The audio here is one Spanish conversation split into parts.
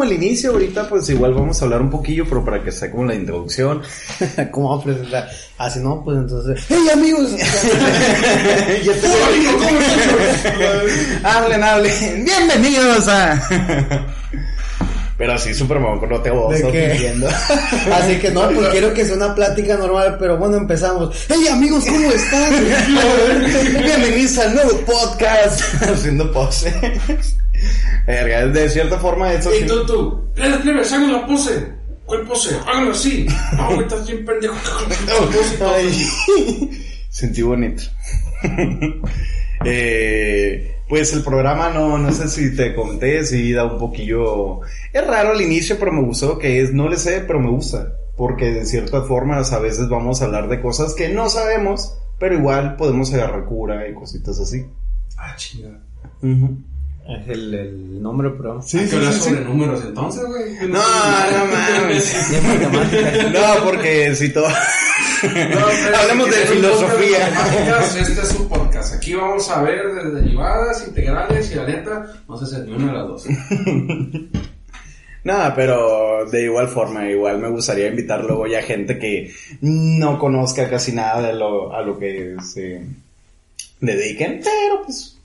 como el inicio, ahorita pues igual vamos a hablar un poquillo, pero para que sea como la introducción. ¿Cómo a presentar? Así no, pues entonces. ¡Hey amigos! ya te hablen, hablen. Bienvenidos a. Pero así, súper mamón, no te voy pidiendo. Así que no, pues quiero que sea una plática normal, pero bueno, empezamos. ¡Hey amigos, ¿cómo están? Bienvenidos al nuevo podcast. Haciendo poses. De cierta forma eso... ¡Ey, tú, tú! ¡Plebe, plebe, hagan la pose! ¿Cuál pose? Háganlo así. No, estás bien pendejo. Sentí bonito. eh... Pues el programa no, no sé si te conté, si da un poquillo... Es raro al inicio, pero me gustó que es, no le sé, pero me gusta. Porque de cierta forma a veces vamos a hablar de cosas que no sabemos, pero igual podemos agarrar cura y cositas así. Ah, chingada. Es el, el nombre, pero. Sí, sí, sí, sobre números entonces, güey. No, no mames. no, porque si todo. Hablemos de filosofía. este es su podcast. Aquí vamos a ver de derivadas, integrales y la neta, no sé si ni una de las dos. Nada, pero de igual forma, igual me gustaría invitar luego ya gente que no conozca casi nada de lo, a lo que se dediquen, pero pues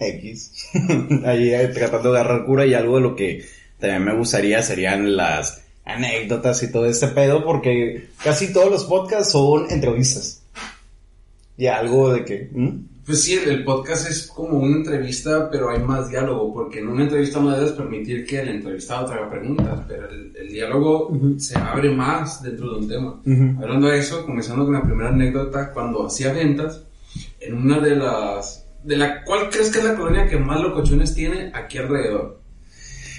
X. Ahí eh, tratando de agarrar cura y algo de lo que también me gustaría serían las anécdotas y todo este pedo, porque casi todos los podcasts son entrevistas. Y algo de que... Pues sí, el podcast es como una entrevista, pero hay más diálogo, porque en una entrevista no debes permitir que el entrevistado traiga preguntas, pero el, diálogo se abre más dentro de un tema. Hablando de eso, comenzando con la primera anécdota, cuando hacía ventas, en una de las de la cuál crees que es la colonia que más locochones tiene aquí alrededor.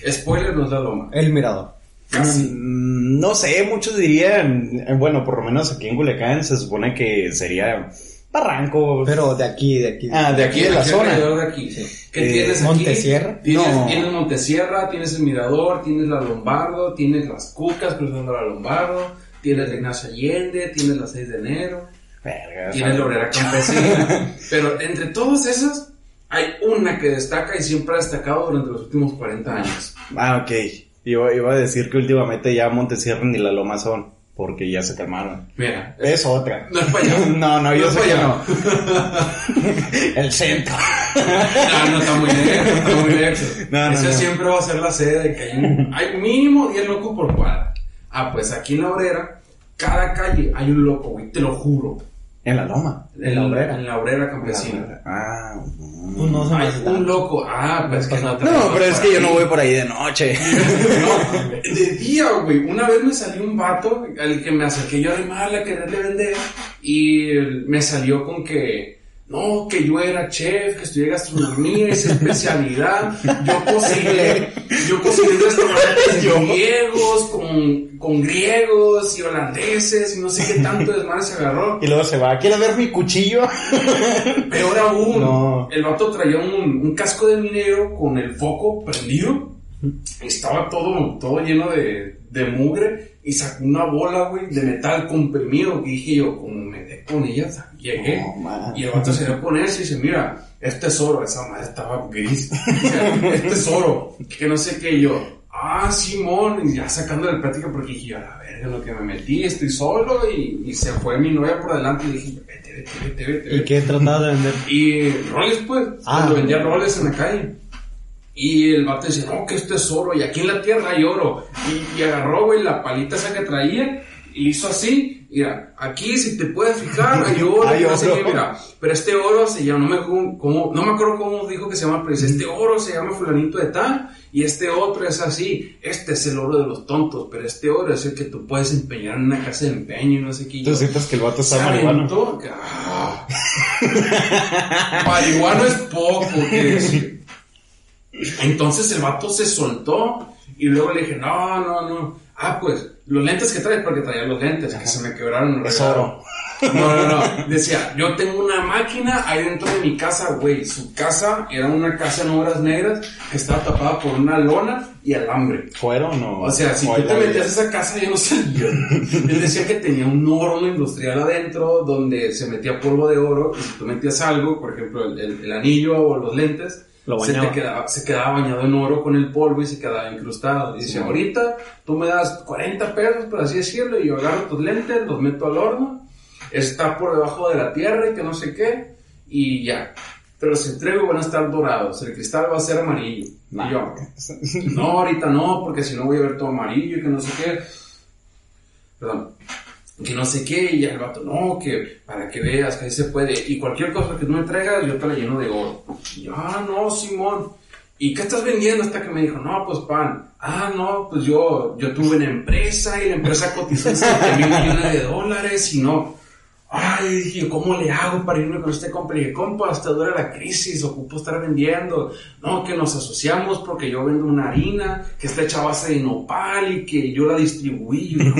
Spoiler, no es la loma. El Mirador. Casi. Mm, no sé, muchos dirían, eh, bueno, por lo menos aquí en Culiacán se supone que sería Barranco. Pero de aquí, de aquí. Ah, de aquí, de la zona. De aquí. ¿Qué eh, tienes Montesierra. Tienes, no. tienes Montesierra, tienes el Mirador, tienes la Lombardo, tienes las Cucas cruzando la Lombardo, tienes la Ignacio Allende, tienes la 6 de enero. Tiene la obrera campesina. pero entre todas esas, hay una que destaca y siempre ha destacado durante los últimos 40 años. Ah, ok. Iba, iba a decir que últimamente ya Montesierra ni la Loma son. Porque ya se calmaron. Mira. Es, otra. No es para allá. no, no, yo sé que no. El centro. no, no está muy lejos, está muy lejos. No, Esa siempre va a ser la sede de que hay, un, hay mínimo 10 locos por cuadra. Ah, pues aquí en la obrera, cada calle hay un loco, güey, te lo juro. En la loma. En la obrera. En la obrera campesina. Ah, pues no un loco. Ah, pues que no. No, pero es que yo no voy por ahí de noche. no, de día, güey. Una vez me salió un vato al que me acerqué yo de mal a quererle vender y me salió con que no, que yo era chef, que estudié gastronomía, esa especialidad. Yo cociné, yo cociné restaurantes griegos, con, con griegos y holandeses y no sé qué tanto desmadre se agarró. Y luego se va, ¿quieres ver mi cuchillo? Peor aún, el vato traía un, un casco de minero con el foco prendido. Estaba todo, todo lleno de, de mugre y sacó una bola, güey, de metal comprimido. Y dije yo, como me de con ella, llegué. y el vato se dio a ponerse y dice, mira, este es oro. Esa madre estaba gris. este es oro. Que no sé qué. yo, ah, Simón. Y ya sacando de práctica porque dije, a la verga, lo que me metí, estoy solo. Y, y se fue mi novia por delante y dije, vete, vete, vete, vete. ¿Y qué trataba de vender? Y roles, pues. Ah, cuando vendía roles en la calle. Y el vato dice, no, que esto es oro, y aquí en la tierra hay oro. Y, agarró, güey, la palita esa que traía, y hizo así, mira, aquí si te puedes fijar, hay oro, hay oro. mira, pero este oro se llama, no me, cómo, no me acuerdo cómo dijo que se llama, pero dice, este oro se llama fulanito de tal, y este otro es así, este es el oro de los tontos, pero este oro es el que tú puedes empeñar en una casa de empeño y no sé qué. Tú sientes que el vato está. Ah, marihuano es poco, que decir. Entonces el vato se soltó y luego le dije, no, no, no. Ah, pues, los lentes que traes, porque traía los lentes, que se me quebraron. Es oro. No, no, no. Decía, yo tengo una máquina ahí dentro de mi casa, güey. Su casa era una casa en obras negras que estaba tapada por una lona y alambre. ¿Fueron o O sea, si tú te metías a esa casa, yo no salía. Él decía que tenía un horno industrial adentro donde se metía polvo de oro y si tú metías algo, por ejemplo, el, el anillo o los lentes, se, quedaba, se quedaba bañado en oro con el polvo y se quedaba incrustado. Y dice, ahorita tú me das 40 pesos, por así decirlo, y yo agarro tus lentes, los meto al horno, está por debajo de la tierra y que no sé qué, y ya. Pero los entrego y van a estar dorados, el cristal va a ser amarillo. Y yo, no, ahorita no, porque si no voy a ver todo amarillo y que no sé qué. Perdón que no sé qué, y el vato, no, que para que veas que ahí se puede, y cualquier cosa que tú me traigas, yo te la lleno de oro. Y yo, ah, no, Simón, ¿y qué estás vendiendo? Hasta que me dijo, no, pues pan. Ah, no, pues yo, yo tuve una empresa y la empresa cotizó en 7 mil millones de dólares y no, Ay, dije, ¿cómo le hago para irme con este compa? Le dije, compa, hasta dura la crisis, ocupo estar vendiendo. No, que nos asociamos porque yo vendo una harina que está hecha a base de nopal y que yo la distribuí. Y yo,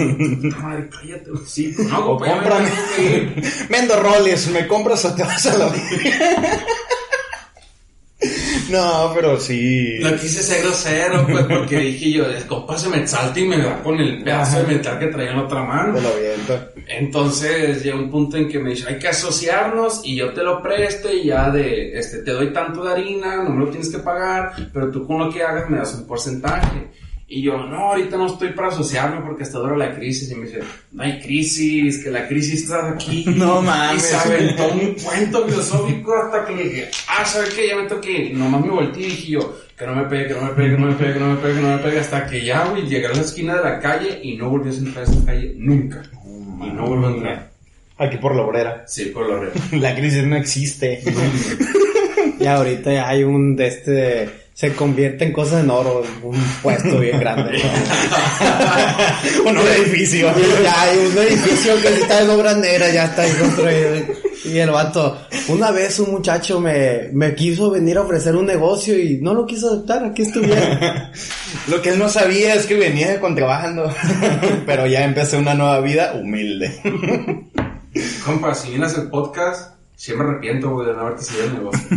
madre, cállate, sí, no, compa, Vendo roles, ¿me compras o te vas a la No, pero sí. No quise ser grosero, pues, porque dije yo, el compa se me salta y me da con el pedazo de metal que traía en otra mano. Te lo. Entonces llegó un punto en que me dice, hay que asociarnos y yo te lo presto y ya de, este, te doy tanto de harina, no me lo tienes que pagar, pero tú con lo que hagas me das un porcentaje. Y yo, no, ahorita no estoy para asociarme porque hasta dura la crisis. Y me dice, no hay crisis, que la crisis está aquí. No mames. Y se aventó un cuento filosófico hasta que le dije, ah, ¿sabes qué? Ya me toqué. Y nomás me volteé y dije yo, que no me pegue, que no me pegue, que no me pegue, que no me pegue, que no me pegue. Hasta que ya, güey, llegué a la esquina de la calle y no volví a entrar a esa calle nunca. y no volví a entrar. Aquí por la obrera. Sí, por la obrera. la crisis no existe. y ahorita ya hay un de este se convierte en cosas en oro, un puesto bien grande. un edificio. Ya hay un edificio que está en obra negra, ya está ahí construido. Y el vato, una vez un muchacho me, me quiso venir a ofrecer un negocio y no lo quiso aceptar, aquí estuviera. lo que él no sabía es que venía de contrabando, pero ya empecé una nueva vida humilde. Compa, si vienes el podcast, siempre me arrepiento, güey, de no haberte seguido el negocio.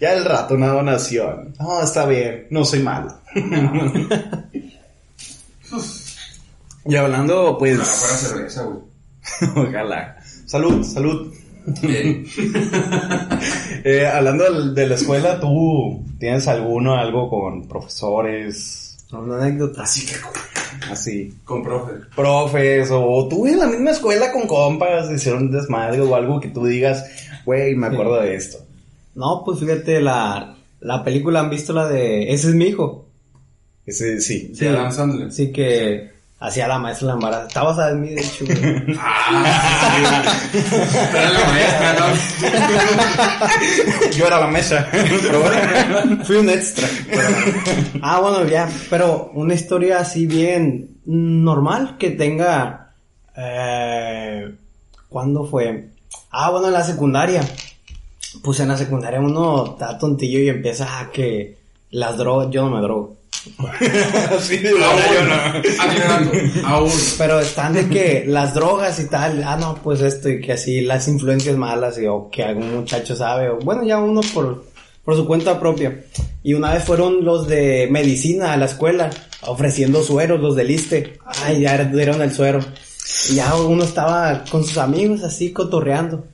Ya el rato una donación. No, está bien, no soy malo. y hablando, pues. Ojalá cerveza, güey. Ojalá. Salud, salud. eh, hablando de la escuela, ¿tú tienes alguno, algo con profesores? Una anécdota. Así que Así. Con profes. Profes, o tú en la misma escuela con compas, hicieron desmadre o algo que tú digas, güey, me acuerdo de esto. No, pues fíjate, la, la película, ¿han visto la de Ese es mi hijo? Ese, sí. Sí, Adam Sandler. Sí, que hacía la maestra la embarazo. Estaba basada en mí, de hecho, ah, Era la maestra, ¿no? Yo era la mesa. Fui un extra. ah, bueno, ya. Pero una historia así bien normal que tenga... Eh, ¿Cuándo fue? Ah, bueno, en la secundaria pues en la secundaria uno está tontillo y empieza a que las drogas, yo no me drogo. sí, yo no. Aún. Pero están de que las drogas y tal, ah no, pues esto y que así las influencias malas y, o que algún muchacho sabe, o bueno, ya uno por, por su cuenta propia. Y una vez fueron los de medicina a la escuela ofreciendo sueros, los del ISTE. Ay, ya dieron el suero. Y ya uno estaba con sus amigos así cotorreando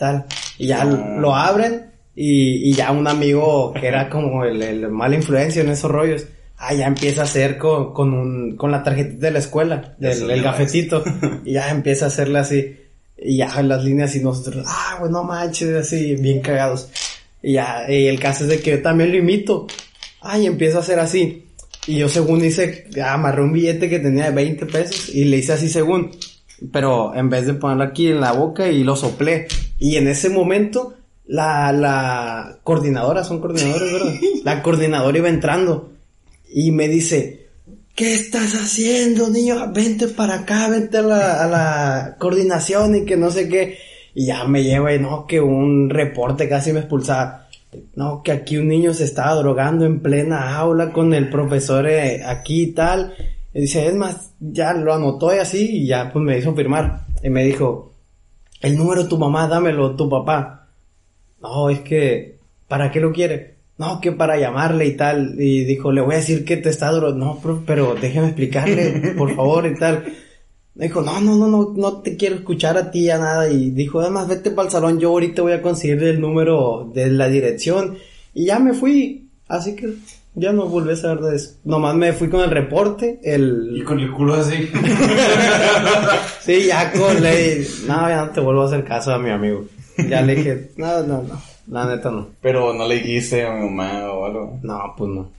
tal. Y ya lo abren y, y, ya un amigo que era como el, el mala influencia en esos rollos, ah, ya empieza a hacer con, con, un, con la tarjetita de la escuela, del el gafetito, y ya empieza a hacerle así, y ya las líneas y nosotros, ah, no manches, así, bien cagados. Y ya, y el caso es de que yo también lo imito, ah, y empiezo a hacer así. Y yo según hice, amarré un billete que tenía de 20 pesos y le hice así según pero en vez de ponerlo aquí en la boca y lo soplé. Y en ese momento, la, la coordinadora, son coordinadores, ¿verdad? La coordinadora iba entrando y me dice, ¿qué estás haciendo, niño? Vente para acá, vente a la, a la coordinación y que no sé qué. Y ya me lleva y no, que un reporte casi me expulsaba. No, que aquí un niño se estaba drogando en plena aula con el profesor eh, aquí y tal. Y dice, es más, ya lo anotó y así, y ya pues me hizo firmar. Y me dijo, el número de tu mamá, dámelo, tu papá. No, es que, ¿para qué lo quiere? No, que para llamarle y tal. Y dijo, le voy a decir que te está duro. No, pero déjeme explicarle, por favor, y tal. Dijo, no, no, no, no, no te quiero escuchar a ti ya nada. Y dijo, además, vete para el salón, yo ahorita voy a conseguir el número de la dirección Y ya me fui, así que ya no volví a saber de eso. Nomás me fui con el reporte, el... Y con el culo así. sí, ya con le... No, ya no te vuelvo a hacer caso a mi amigo. Ya le dije, no, no, no. La neta no. Pero no le dijiste a mi mamá o algo. No, pues no.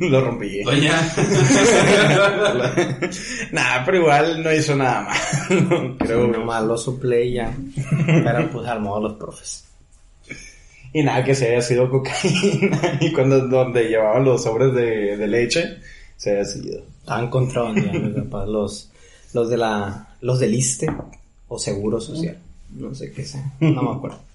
lo rompí. Doña. nah, pero igual no hizo nada mal. Creo. Sí, nomás lo suple y ya. Pero pues armó los profes. Y nada que se haya sido cocaína. Y cuando donde llevaban los sobres de, de leche, se haya sido. Estaban contrabandeando, los, los de la, los del ISTE o Seguro Social. No sé qué sea. No me acuerdo.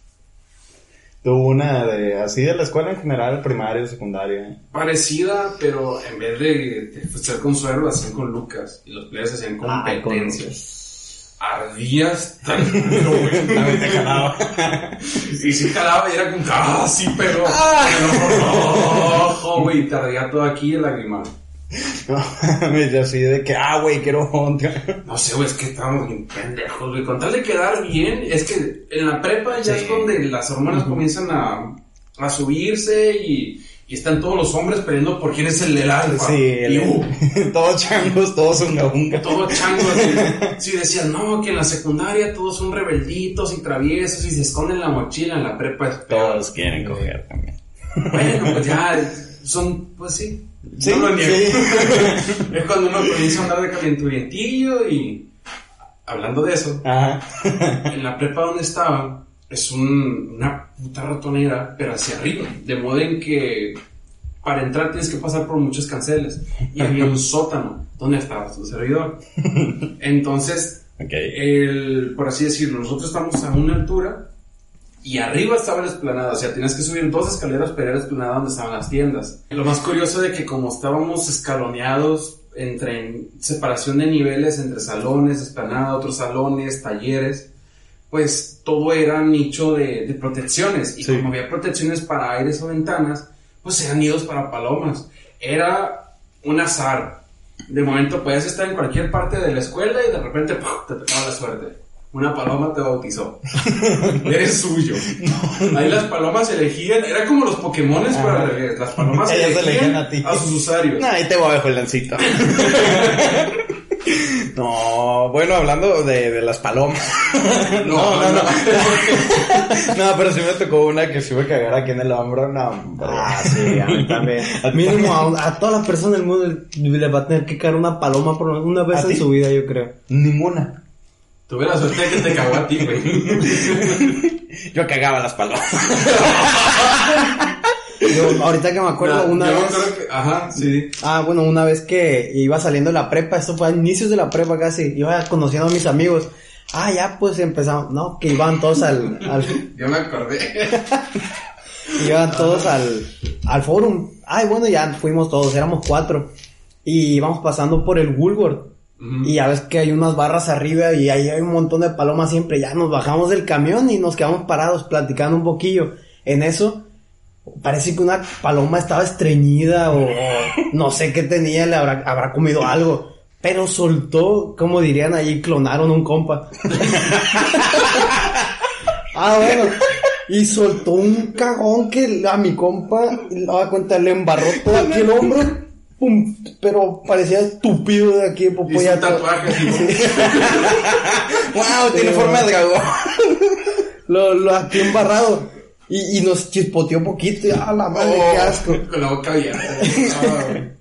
Tuvo una de así de la escuela en general, primaria, secundaria. Parecida, pero en vez de, ser con suero, lo hacían con Lucas. Y los players hacían competencias. Ardías tan güey. te calaba. y si calaba y era como, ah, sí, pero. Rojo, güey. Te ardía todo aquí el lagrimal. No, me así de que, ah, güey, quiero No sé, güey, es que estábamos bien pendejos, güey. Con tal de quedar bien, es que en la prepa ya es donde las hormonas comienzan a, a subirse y, y, están todos los hombres peleando por quién es el del alfa. Sí, el, uh, todos changos, todos unga unga. Todos changos. sí, decían, no, que en la secundaria todos son rebelditos y traviesos y se esconden la mochila. En la prepa es Todos quieren coger también. Bueno, pues ya son, pues sí, Sí, no lo niego. es cuando uno comienza a andar de calenturientillo y hablando de eso, en la prepa donde estaba es un, una puta ratonera, pero hacia arriba, de modo en que para entrar tienes que pasar por muchos canceles y había un sótano donde estaba su servidor. Entonces, el, por así decirlo, nosotros estamos a una altura y arriba estaba la esplanada, o sea, tenías que subir dos escaleras para ir a la esplanada donde estaban las tiendas. Lo más curioso de que como estábamos escaloneados entre separación de niveles entre salones, esplanada, otros salones, talleres, pues todo era nicho de, de protecciones. Y como había protecciones para aires o ventanas, pues eran nidos para palomas. Era un azar. De momento podías estar en cualquier parte de la escuela y de repente te tocaba la suerte una paloma te bautizó. Eres suyo. Ahí las palomas elegían, era como los Pokémones para las palomas elegían, a, ti. a sus usuarios. Nah, ahí te voy a el lancito. No, bueno, hablando de, de las palomas. No, no, no. No, pero sí me tocó una que sí me cagara aquí en el hombro. No, Ah, sí, a mí también. Mínimo a, todas las personas del mundo le va a tener que caer una paloma por una vez en su vida, yo creo. Ninguna. Tuve la suerte de que te cagó a ti, güey. Yo cagaba las palomas. Yo, ahorita que me acuerdo, una vez. Que, ajá, sí. Ah, bueno, una vez que iba saliendo de la prepa, esto fue a inicios de la prepa casi, iba conociendo a mis amigos. Ah, ya pues empezamos, no, que iban todos al. al... Yo me acordé. iban todos al, al forum. Ay, bueno, ya fuimos todos, éramos cuatro. Y íbamos pasando por el Woolworth. Y ya ves que hay unas barras arriba y ahí hay un montón de palomas siempre. Ya nos bajamos del camión y nos quedamos parados platicando un poquillo. En eso, parece que una paloma estaba estreñida o, no sé qué tenía, le habrá, habrá comido algo. Pero soltó, como dirían allí, clonaron un compa. ah, bueno. Y soltó un cagón que a mi compa, la cuenta, le embarró todo aquí el hombro pero parecía estúpido de aquí Popoya. tatuaje wow, tiene forma de dragón. lo, lo aquí embarrado. Y, y nos chispoteó poquito. Y, ah, la madre, qué oh, asco. Con la boca abierta.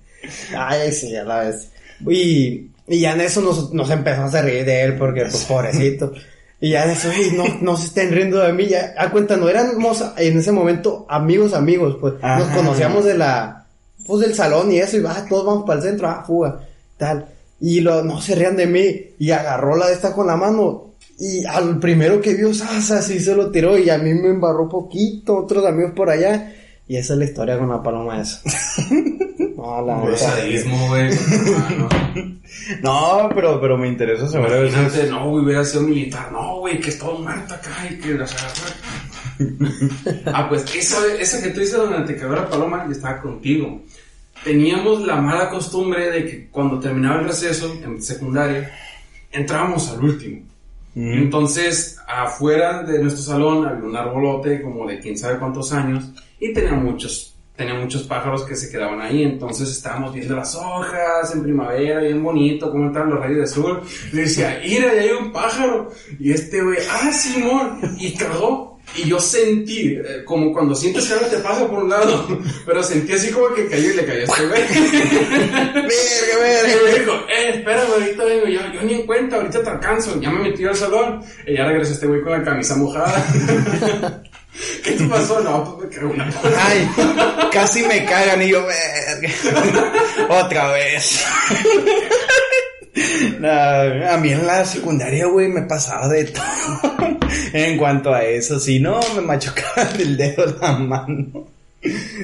Ay, sí, a la vez. Y, y ya en eso nos, nos empezamos a reír de él porque, pues, pobrecito. Y ya en eso, no, no se estén riendo de mí. Ya, a cuenta, no éramos en ese momento amigos, amigos, pues. nos conocíamos de la, pues del salón y eso, y va, todos vamos para el centro, ah, fuga, tal. Y lo, no se rían de mí, y agarró la de esta con la mano, y al primero que vio, Sasa, sí se lo tiró, y a mí me embarró poquito, otros amigos por allá, y esa es la historia con la paloma esa. no, la sadismo, güey. no, pero, pero me interesa saber a No, güey, hubiera sido militar. No, güey, que es todo muerto acá y que... ah, pues esa, esa que tú dices donde te quedó la paloma, y estaba contigo teníamos la mala costumbre de que cuando terminaba el receso en secundaria, entrábamos al último. Entonces, afuera de nuestro salón había un arbolote como de quién sabe cuántos años y tenía muchos, tenía muchos pájaros que se quedaban ahí. Entonces estábamos viendo las hojas en primavera, bien bonito, cómo estaban los rayos de sol. Y decía, mira, ya hay un pájaro. Y este güey, ah, Simón, y cagó. Y yo sentí, eh, como cuando sientes que algo te pasa por un lado, pero sentí así como que cayó y le cayó a este güey. verga, verga. Y me dijo, eh, espérame, ahorita vengo. Yo, yo ni en cuenta, ahorita te alcanzo. Ya me metí al salón. Y ya regresó este güey con la camisa mojada. ¿Qué te pasó? No, pues me cago una Ay, casi me cagan y yo, verga. Otra vez. A mí en la secundaria, güey, me pasaba de todo. en cuanto a eso, si no, me machucaban el dedo la mano.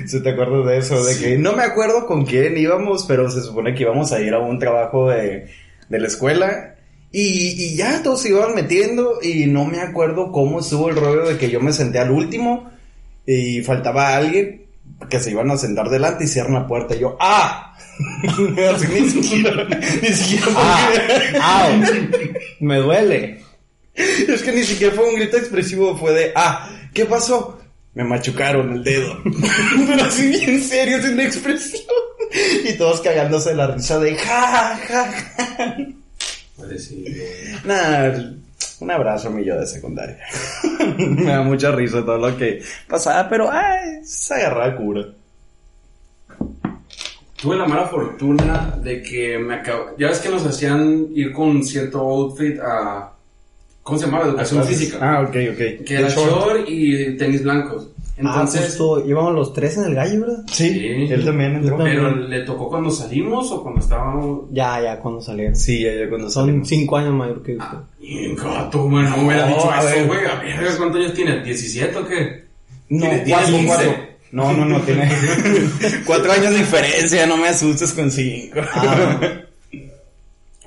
Si te acuerdas de eso, de que no me acuerdo con quién íbamos, pero se supone que íbamos a ir a un trabajo de, de la escuela. Y, y ya todos se iban metiendo y no me acuerdo cómo estuvo el rollo de que yo me senté al último y faltaba alguien que se iban a sentar delante y cierran la puerta y yo, ¡ah! Así, ni siquiera, ni siquiera Ah, ah, me duele. Es que ni siquiera fue un grito expresivo, fue de, ah, ¿qué pasó? Me machucaron el dedo. Pero así bien serio, sin expresión. Y todos cagándose la risa de, ja, ja, ja. Nah, un abrazo a mi yo de secundaria. Me da mucha risa todo lo que pasaba, pero, ay, se agarraba cura. Tuve la mala fortuna de que me acabo... Ya ves que nos hacían ir con cierto outfit a... ¿Cómo se llamaba? Educación física. Ah, ok, ok. Que era short y tenis blancos. Entonces... ah, justo, íbamos los tres en el gallo, ¿verdad? Sí, Sí. él también entró. Pero le tocó cuando salimos o cuando estábamos... Ya, ya, cuando salieron. Sí, ya, ya cuando Son salimos. cinco años mayor que usted. Bien, gato, güey, no me hubiera No, dicho a eso, ver. güey. A ver, ¿cuántos años tiene? ¿17 o qué? No, Tiene- tiene cuatro, 15. cuatro. No, no, no, tiene cuatro años de diferencia, no me asustes con cinco. Ah,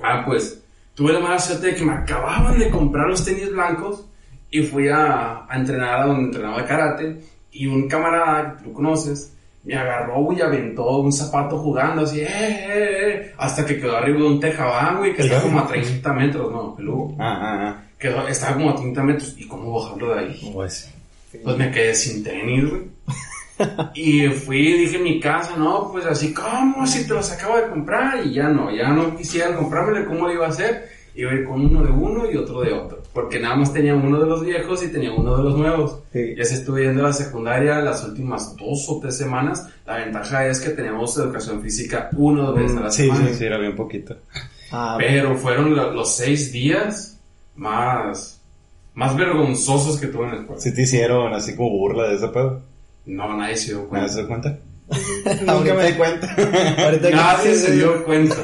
Ah, pues, tuve la mala suerte de que me acababan de comprar los tenis blancos y fui a, a entrenar a donde entrenaba karate y un camarada que tú conoces me agarró y aventó un zapato jugando así, eh, eh, eh, hasta que quedó arriba de un tejabán, güey, que está como a 30 metros, no, peludo. Ah, ah, Quedó, estaba como a 30 metros y cómo bajarlo de ahí. ah. Pues, Pues me quedé sin tenis, güey. Y fui, dije en mi casa, no, pues así, ¿cómo? Si te los acabo de comprar y ya no, ya no quisiera comprármelo, ¿cómo lo iba a hacer? Iba a ir con uno de uno y otro de otro. Porque nada más tenía uno de los viejos y tenía uno de los nuevos. Sí. Ya se estuve yendo a la secundaria las últimas dos o tres semanas. La ventaja es que teníamos educación física uno o dos veces a la sí, semana. sí, sí, era bien poquito. ah, Pero fueron lo- los seis días más, más vergonzosos que tuve en la escuela. Sí te hicieron así como burla de ese pedo. No, nadie se dio ¿Me cuenta. das cuenta? Nunca me di cuenta. ahorita que- Nadie se dio cuenta.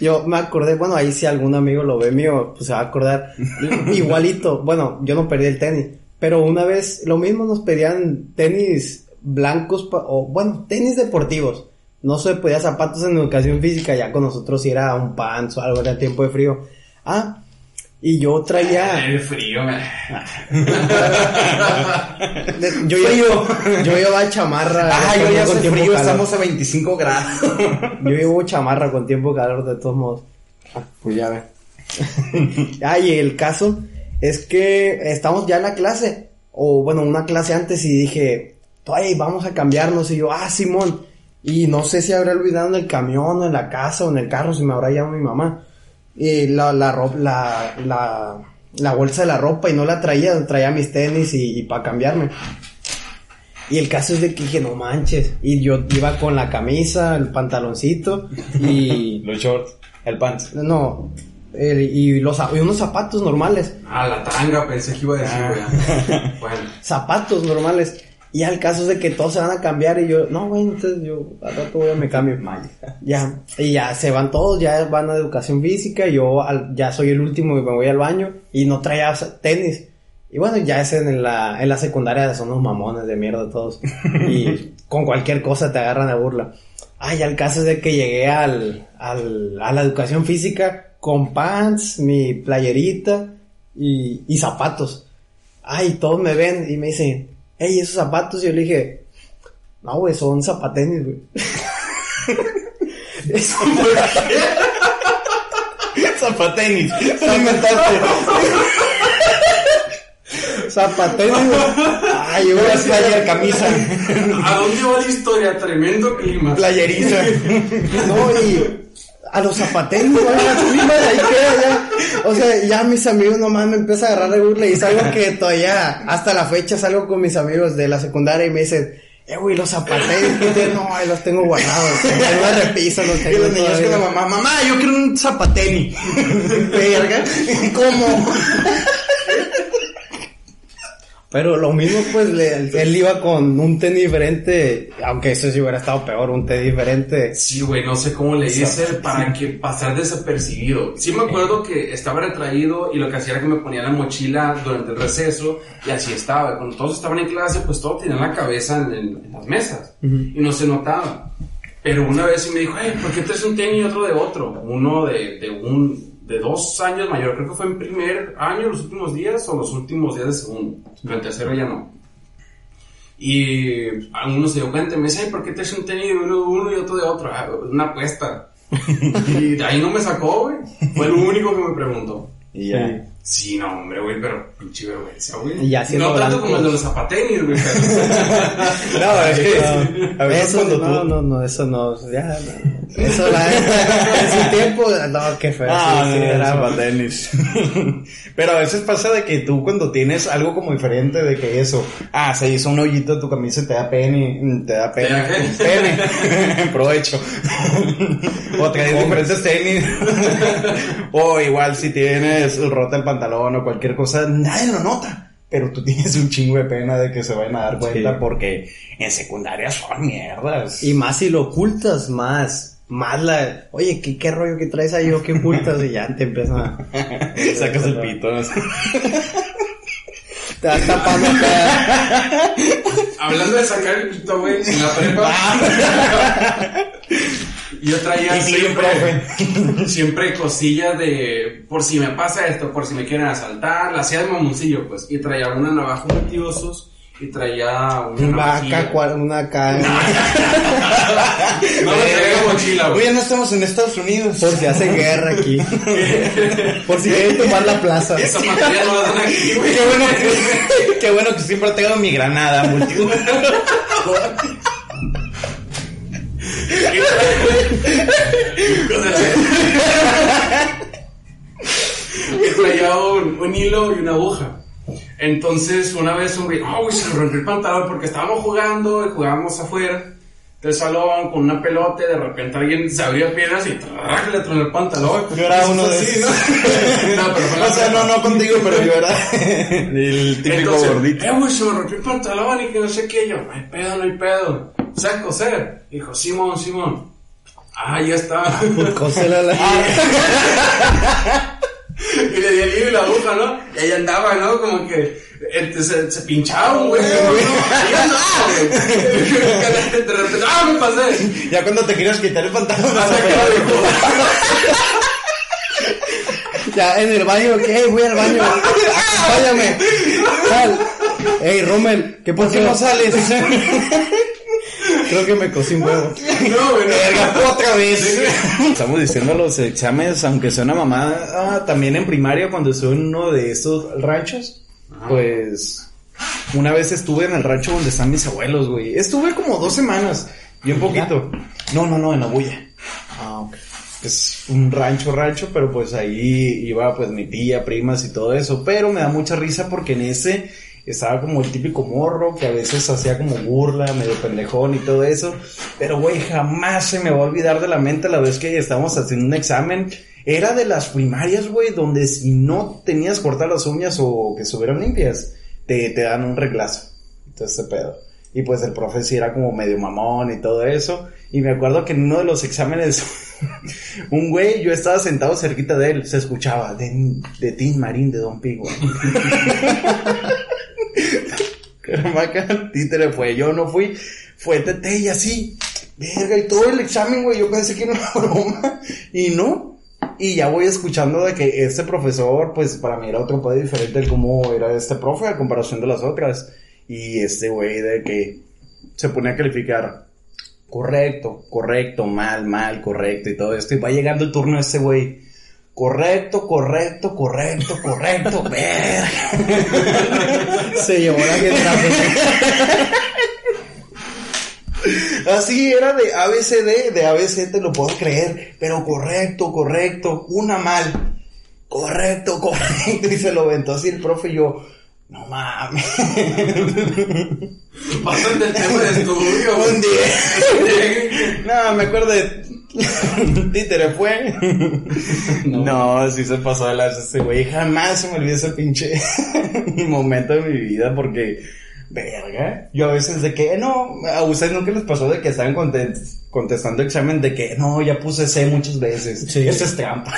Yo me acordé, bueno, ahí si algún amigo lo ve mío, pues se va a acordar. Igualito, bueno, yo no perdí el tenis, pero una vez lo mismo nos pedían tenis blancos, o bueno, tenis deportivos. No se pedía zapatos en educación física, ya con nosotros si era un pants o algo, era tiempo de frío. Ah, y yo traía... El frío, me- de- yo, yo llevaba chamarra. Ah, yo ya con tiempo frío, calor. estamos a 25 grados. Yo llevo chamarra con tiempo calor de todos modos. Ah, pues ya ve. ah, y el caso es que estamos ya en la clase, o bueno, una clase antes y dije, ay, vamos a cambiarnos. Y yo, ah, Simón. Y no sé si habrá olvidado en el camión, o en la casa, o en el carro, si me habrá llamado mi mamá. Y la, la, ro- la, la, la bolsa de la ropa y no la traía, traía mis tenis y, para cambiarme. Y el caso es de que dije, no manches. Y yo iba con la camisa, el pantaloncito y... Los shorts, el pants. No, el- y, los, y unos zapatos normales. Ah, la tanga, pensé que iba a decir, güey. Bueno, Zapatos normales. Y al caso de que todos se van a cambiar y yo, no, güey, entonces yo al rato voy a me cambio. Ya, y ya se van todos, ya van a educación física, yo al- ya soy el último y me voy al baño y no traía tenis. Y bueno, ya es en la, en la secundaria son unos mamones de mierda todos. Y con cualquier cosa te agarran a burla. Ay, al caso de que llegué al, al, a la educación física con pants, mi playerita y, y zapatos. Ay, todos me ven y me dicen, hey, esos zapatos. Y yo le dije, no, güey, son zapatenis, güey. Zapatenis. Lo inventaste. Zapatenis. Ay, yo voy a player, camisa. ¿A dónde va la historia? Tremendo clima. Playeriza. No, y a los zapateros, güey, las primas, ahí queda ya. O sea, ya mis amigos nomás me empiezan a agarrar de burla y es algo que todavía, hasta la fecha salgo con mis amigos de la secundaria y me dicen, eh, güey, los zapateros, no, los tengo guardados. En una repisa los tengo. Y los niños con la mamá, mamá, yo quiero un zapateni. Verga, ¿cómo? Pero lo mismo, pues, le, él iba con un té diferente, aunque eso sí hubiera estado peor, un té diferente. Sí, güey, no sé cómo le hice para que pasar desapercibido. Sí me acuerdo que estaba retraído y lo que hacía era que me ponía la mochila durante el receso y así estaba. Cuando todos estaban en clase, pues todos tenían la cabeza en, las mesas y no se notaba. Pero una vez sí me dijo, hey, ¿por qué traes un tenis y otro de otro? Uno de, de un de dos años mayor, creo que fue en primer año, los últimos días, o los últimos días de segundo, pero en tercero ya no. Y uno se dio cuenta y me dice, ¿por qué te haces un tenis de uno de uno y otro de otro? Ah, una apuesta. y de ahí no me sacó, güey. Fue el único que me preguntó. Y ya. Sí, no, hombre, güey, pero pinche vergüenza, güey. No tanto como el de los zapatenis, güey. no, es que a veces eso, cuando no, tú... no, no, eso no, ya, no. Eso la en su tiempo, no, qué feo. Ah, sí, sí, era- zapatenis. Pero a veces pasa de que tú cuando tienes algo como diferente de que eso, ah, se hizo un hoyito de tu camisa y te da pene, te da pene, da qué? pene, provecho. o traes diferentes tenis. o igual si tienes rota el pantalón o cualquier cosa, nadie lo nota. Pero tú tienes un chingo de pena de que se vayan a dar cuenta Sí. porque en secundaria son mierdas. Y más si lo ocultas, más, más la, oye, ¿qué, qué rollo que traes ahí o qué ocultas? Y ya te empiezan a... Sacas el pito. ¿no? Te vas tapando acá. Hablando de sacar el pito, güey, en la prepa. yo traía siempre, siempre cosillas de por si me pasa esto, por si me quieren asaltar, la hacía de mamoncillo, pues. Y traía una navaja multiusos y traía una cua- una acá. No me traía mochila, güey. Oye, no estamos en Estados Unidos. Por si hace guerra aquí. Por si quieren tomar la plaza. Esa materia no la dan aquí, güey. Qué bueno que, qué bueno que siempre tengo mi granada multiuso. y traía un, un hilo y una aguja. Entonces, una vez un güey, oh, güey, se rompió el pantalón porque estábamos jugando y jugábamos afuera del salón con una pelota y de repente alguien se abrió piernas y ¡trac! le tronó el pantalón. Yo era uno de así, esos. ¿no? no, pero O sea, no, no contigo, pero yo era el típico Entonces, gordito. eh, güey, se me rompió el pantalón y que no sé qué. Yo, no hay pedo, no hay pedo. ¿Sabes coser? Dijo, Simón, Simón. Ah, ya está. Cósela la... y le di el hilo y la aguja, ¿no? Y ahí andaba, ¿no? Como que este, se, se pincharon, güey. ¿no? Güey. De repente, ¡ah, me pasé! Ya cuando te quieres quitar el pantalón, vas a Hasta que pegar. lo dijo. Ya en el baño, ¿qué? Voy al baño. Acompáñame. Sal. Ey, Rommel, ¿qué ¿Por qué no sales? Creo que me cosí un huevo. No. Verga, otra vez. Estamos diciendo los exámenes, aunque sea una mamada, ah, también en primaria cuando estuve en uno de estos ranchos, pues una vez estuve en el rancho donde están mis abuelos, güey. Estuve como dos semanas, bien poquito. No, no, no, en la bulla. Ah, ok. Es un rancho, rancho, pero pues ahí iba pues mi tía, primas y todo eso. Pero me da mucha risa porque en ese estaba como el típico morro que a veces hacía como burla, medio pendejón y todo eso. Pero güey, jamás se me va a olvidar de la mente la vez que estábamos haciendo un examen. Era de las primarias, güey, donde si no tenías cortar las uñas o que estuvieran limpias, te, te dan un reglazo. Entonces ese pedo. Y pues el profe sí era como medio mamón y todo eso. Y me acuerdo que en uno de los exámenes, un güey, yo estaba sentado cerquita de él, se escuchaba de, de Tin Marín de Don Pigo. Caramaca, títere fue, yo no fui, fue Tete y así. Verga, y todo el examen, güey, yo pensé que era una broma. Y no. Y ya voy escuchando de que este profesor, pues para mí era otro poder diferente de cómo era este profe a comparación de las otras. Y este güey de que se pone a calificar correcto, correcto, mal, mal, correcto y todo esto. Y va llegando el turno de este güey Correcto, correcto, correcto, correcto, verga. Se llevó la gente. Así era de ABCD, de ABC te lo puedo creer, pero correcto, correcto, una mal. Correcto, correcto. Y se lo ventó así el profe y yo, no mames. Pasan del tema de estudio. Un día. no, me acuerdo de Títere fue. No. no, sí se pasó de la ese güey. Jamás se me olvidó ese pinche momento de mi vida porque, verga. Yo a veces de que, no, a ustedes nunca les pasó de que estaban contestando examen de que, no, ya puse C muchas veces. Sí. Eso es trampa.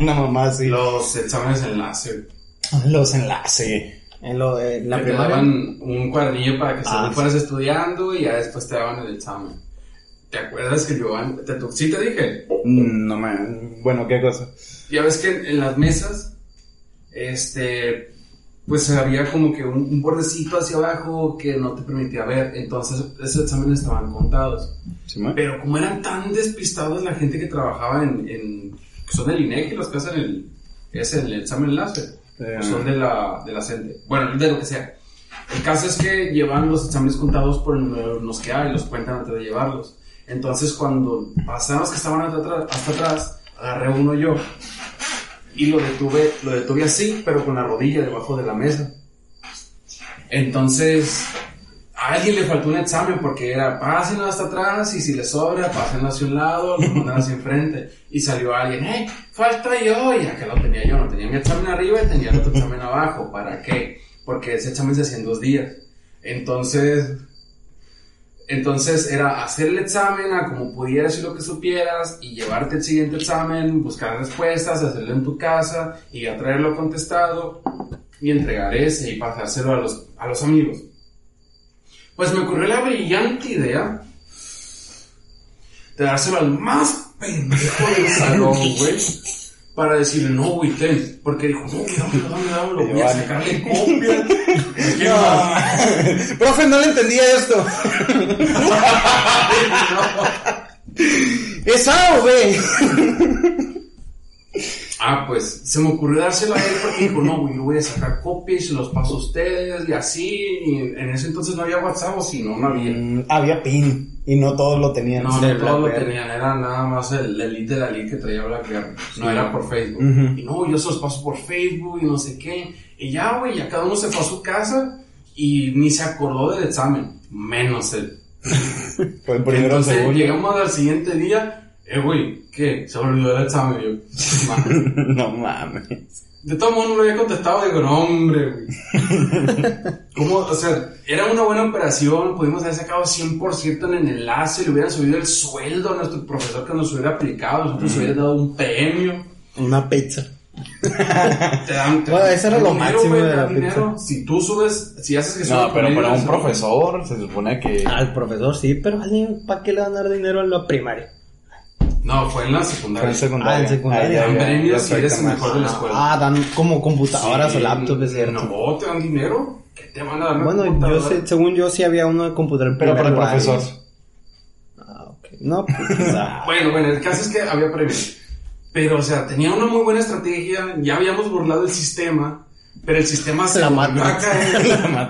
Una mamá así. Los exámenes enlace. Los enlace. En lo de la Te daban un cuadernillo para que ah, fueras estudiando y ya después te daban el examen. ¿Te acuerdas que yo te, sí te dije? No me... Bueno, ¿qué cosa? Ya ves que en, las mesas, este, pues había como que un, bordecito hacia abajo que no te permitía ver. Entonces, esos exámenes estaban contados. Pero como eran tan despistados la gente que trabajaba en, en que son del INEC y los que hacen el, es el examen láser, son de la, de la CENTE. Bueno, de lo que sea. El caso es que llevan los exámenes contados por los que hay, los cuentan antes de llevarlos. Entonces cuando pasaron los que estaban hasta atrás, hasta atrás, agarré uno yo y lo detuve, lo detuve así, pero con la rodilla debajo de la mesa. Entonces, a alguien le faltó un examen porque era pásenlo hasta atrás y si le sobra, pásenlo hacia un lado, lo mandan hacia enfrente. Y salió alguien, ¡hey! Falta yo, ya que lo tenía yo, no tenía mi examen arriba y tenía el otro examen abajo. ¿Para qué? Porque ese examen se hacía en dos días. Entonces, entonces era hacer el examen a como pudieras y lo que supieras y llevarte el siguiente examen, buscar respuestas, hacerlo en tu casa y ya traerlo contestado y entregar ese y pasárselo a los, a los amigos. Pues me ocurrió la brillante idea de dárselo al más pendejo del salón, güey para decirle, no, güey, ten. Porque dijo, no, dame, dame, dame, lo voy a sacarle copia. no. Profe, no le entendía esto. es A o B. Ah, pues se me ocurrió dárselo a él porque dijo, no, güey, yo voy a sacar copias y se los paso a ustedes y así. Y en ese entonces no había WhatsApp o si no, no había. Mm, había PIN y no todos lo tenían. No, no todos lo tenían, era nada más el elite de la lead que traía BlackBerry. No era por Facebook. Y no, yo se los paso por Facebook y no sé qué. Y ya, güey, ya cada uno se fue a su casa y ni se acordó del examen, menos él. Fue el primero Entonces, llegamos al siguiente día eh, güey, ¿qué? Se me olvidó el examen. Yo, no mames. De todo modo no lo había contestado, digo, no, hombre, güey. ¿Cómo? O sea, era una buena operación, pudimos haber sacado 100% en el enlace, le hubieran subido el sueldo a nuestro profesor que nos hubiera aplicado, nosotros mm. hubiera dado un premio. Una pizza. te dan, bueno, eso era lo máximo de la dinero. Pizza. Si tú subes, si haces que No, pero para un profesor se supone que... Al profesor sí, pero alguien, ¿para qué le van a dar dinero a la primaria? No, fue en la secundaria. Fue en secundaria. Ah, en secundaria. Dan premios si eres el mejor de la escuela. Ah, dan como computadoras o laptops, es cierto. No, te dan dinero. ¿Qué te van a dar? Bueno, yo sé, según yo sí había uno de computador. Pero para el profesor. Ah, ok. No, pues, ah. Bueno, bueno, el caso es que había premios. Pero, o sea, tenía una muy buena estrategia. Ya habíamos burlado el sistema. Pero el sistema se la mata.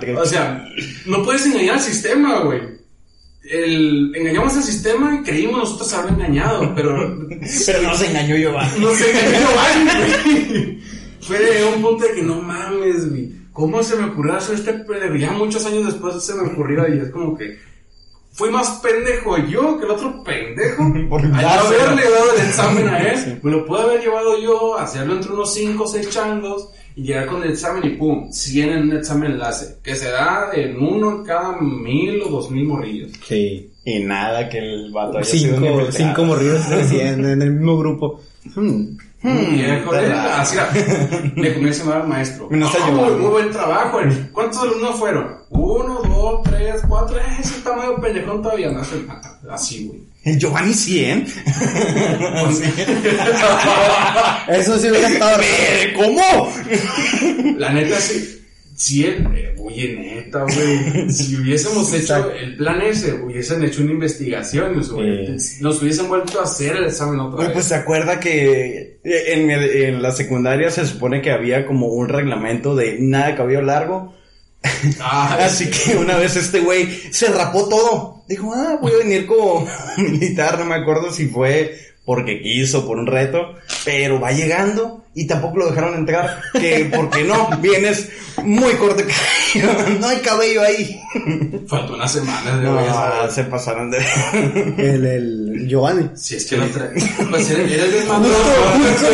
O sea, no puedes engañar al sistema, güey el, engañamos al sistema y creímos nosotros haber engañado, pero... pero no se engañó Giovanni. No se engañó Giovanni, Fue un punto de que no mames, güey. ¿Cómo se me ocurrió hacer este pendejo? Ya muchos años después se me ocurrió y es como que... Fui más pendejo yo que el otro pendejo. Por al haberle dado el examen a él, me lo pude haber llevado yo, hacerlo entre unos 5 o 6 changos y llegar con el examen y pum, 100 en un examen enlace, que se da en uno en cada mil o dos mil morrillos. Sí. Y nada que el vato haya cinco, sido cinco morrillos de 100 en el mismo grupo. Hmm. Hmm, viejo, así le comienza a llamar al maestro. Está muy, muy, buen trabajo. ¿Cuántos alumnos fueron? Uno, dos, tres, cuatro. Eh, ese está medio pendejón todavía. No hace nada. Así, güey. El Giovanni 100. Eso sí hubiera estado. ¿Cómo? La neta sí. 100, eh, Oye, neta, güey. si hubiésemos hecho el plan ese, hubiesen hecho una investigación, nos, nos hubiesen vuelto a hacer el examen otra vez. Pues se acuerda que en, en, la secundaria se supone que había como un reglamento de nada de cabello largo. Ah, Así que una vez este güey se rapó todo. Dijo, ah, voy a venir como militar, no me acuerdo si fue porque quiso, por un reto, pero va llegando y tampoco lo dejaron entrar, que porque no, vienes muy corto no hay cabello ahí. Faltó una semana de no, se pasaron de el, el Giovanni. Si es que no trae. Pues era, era el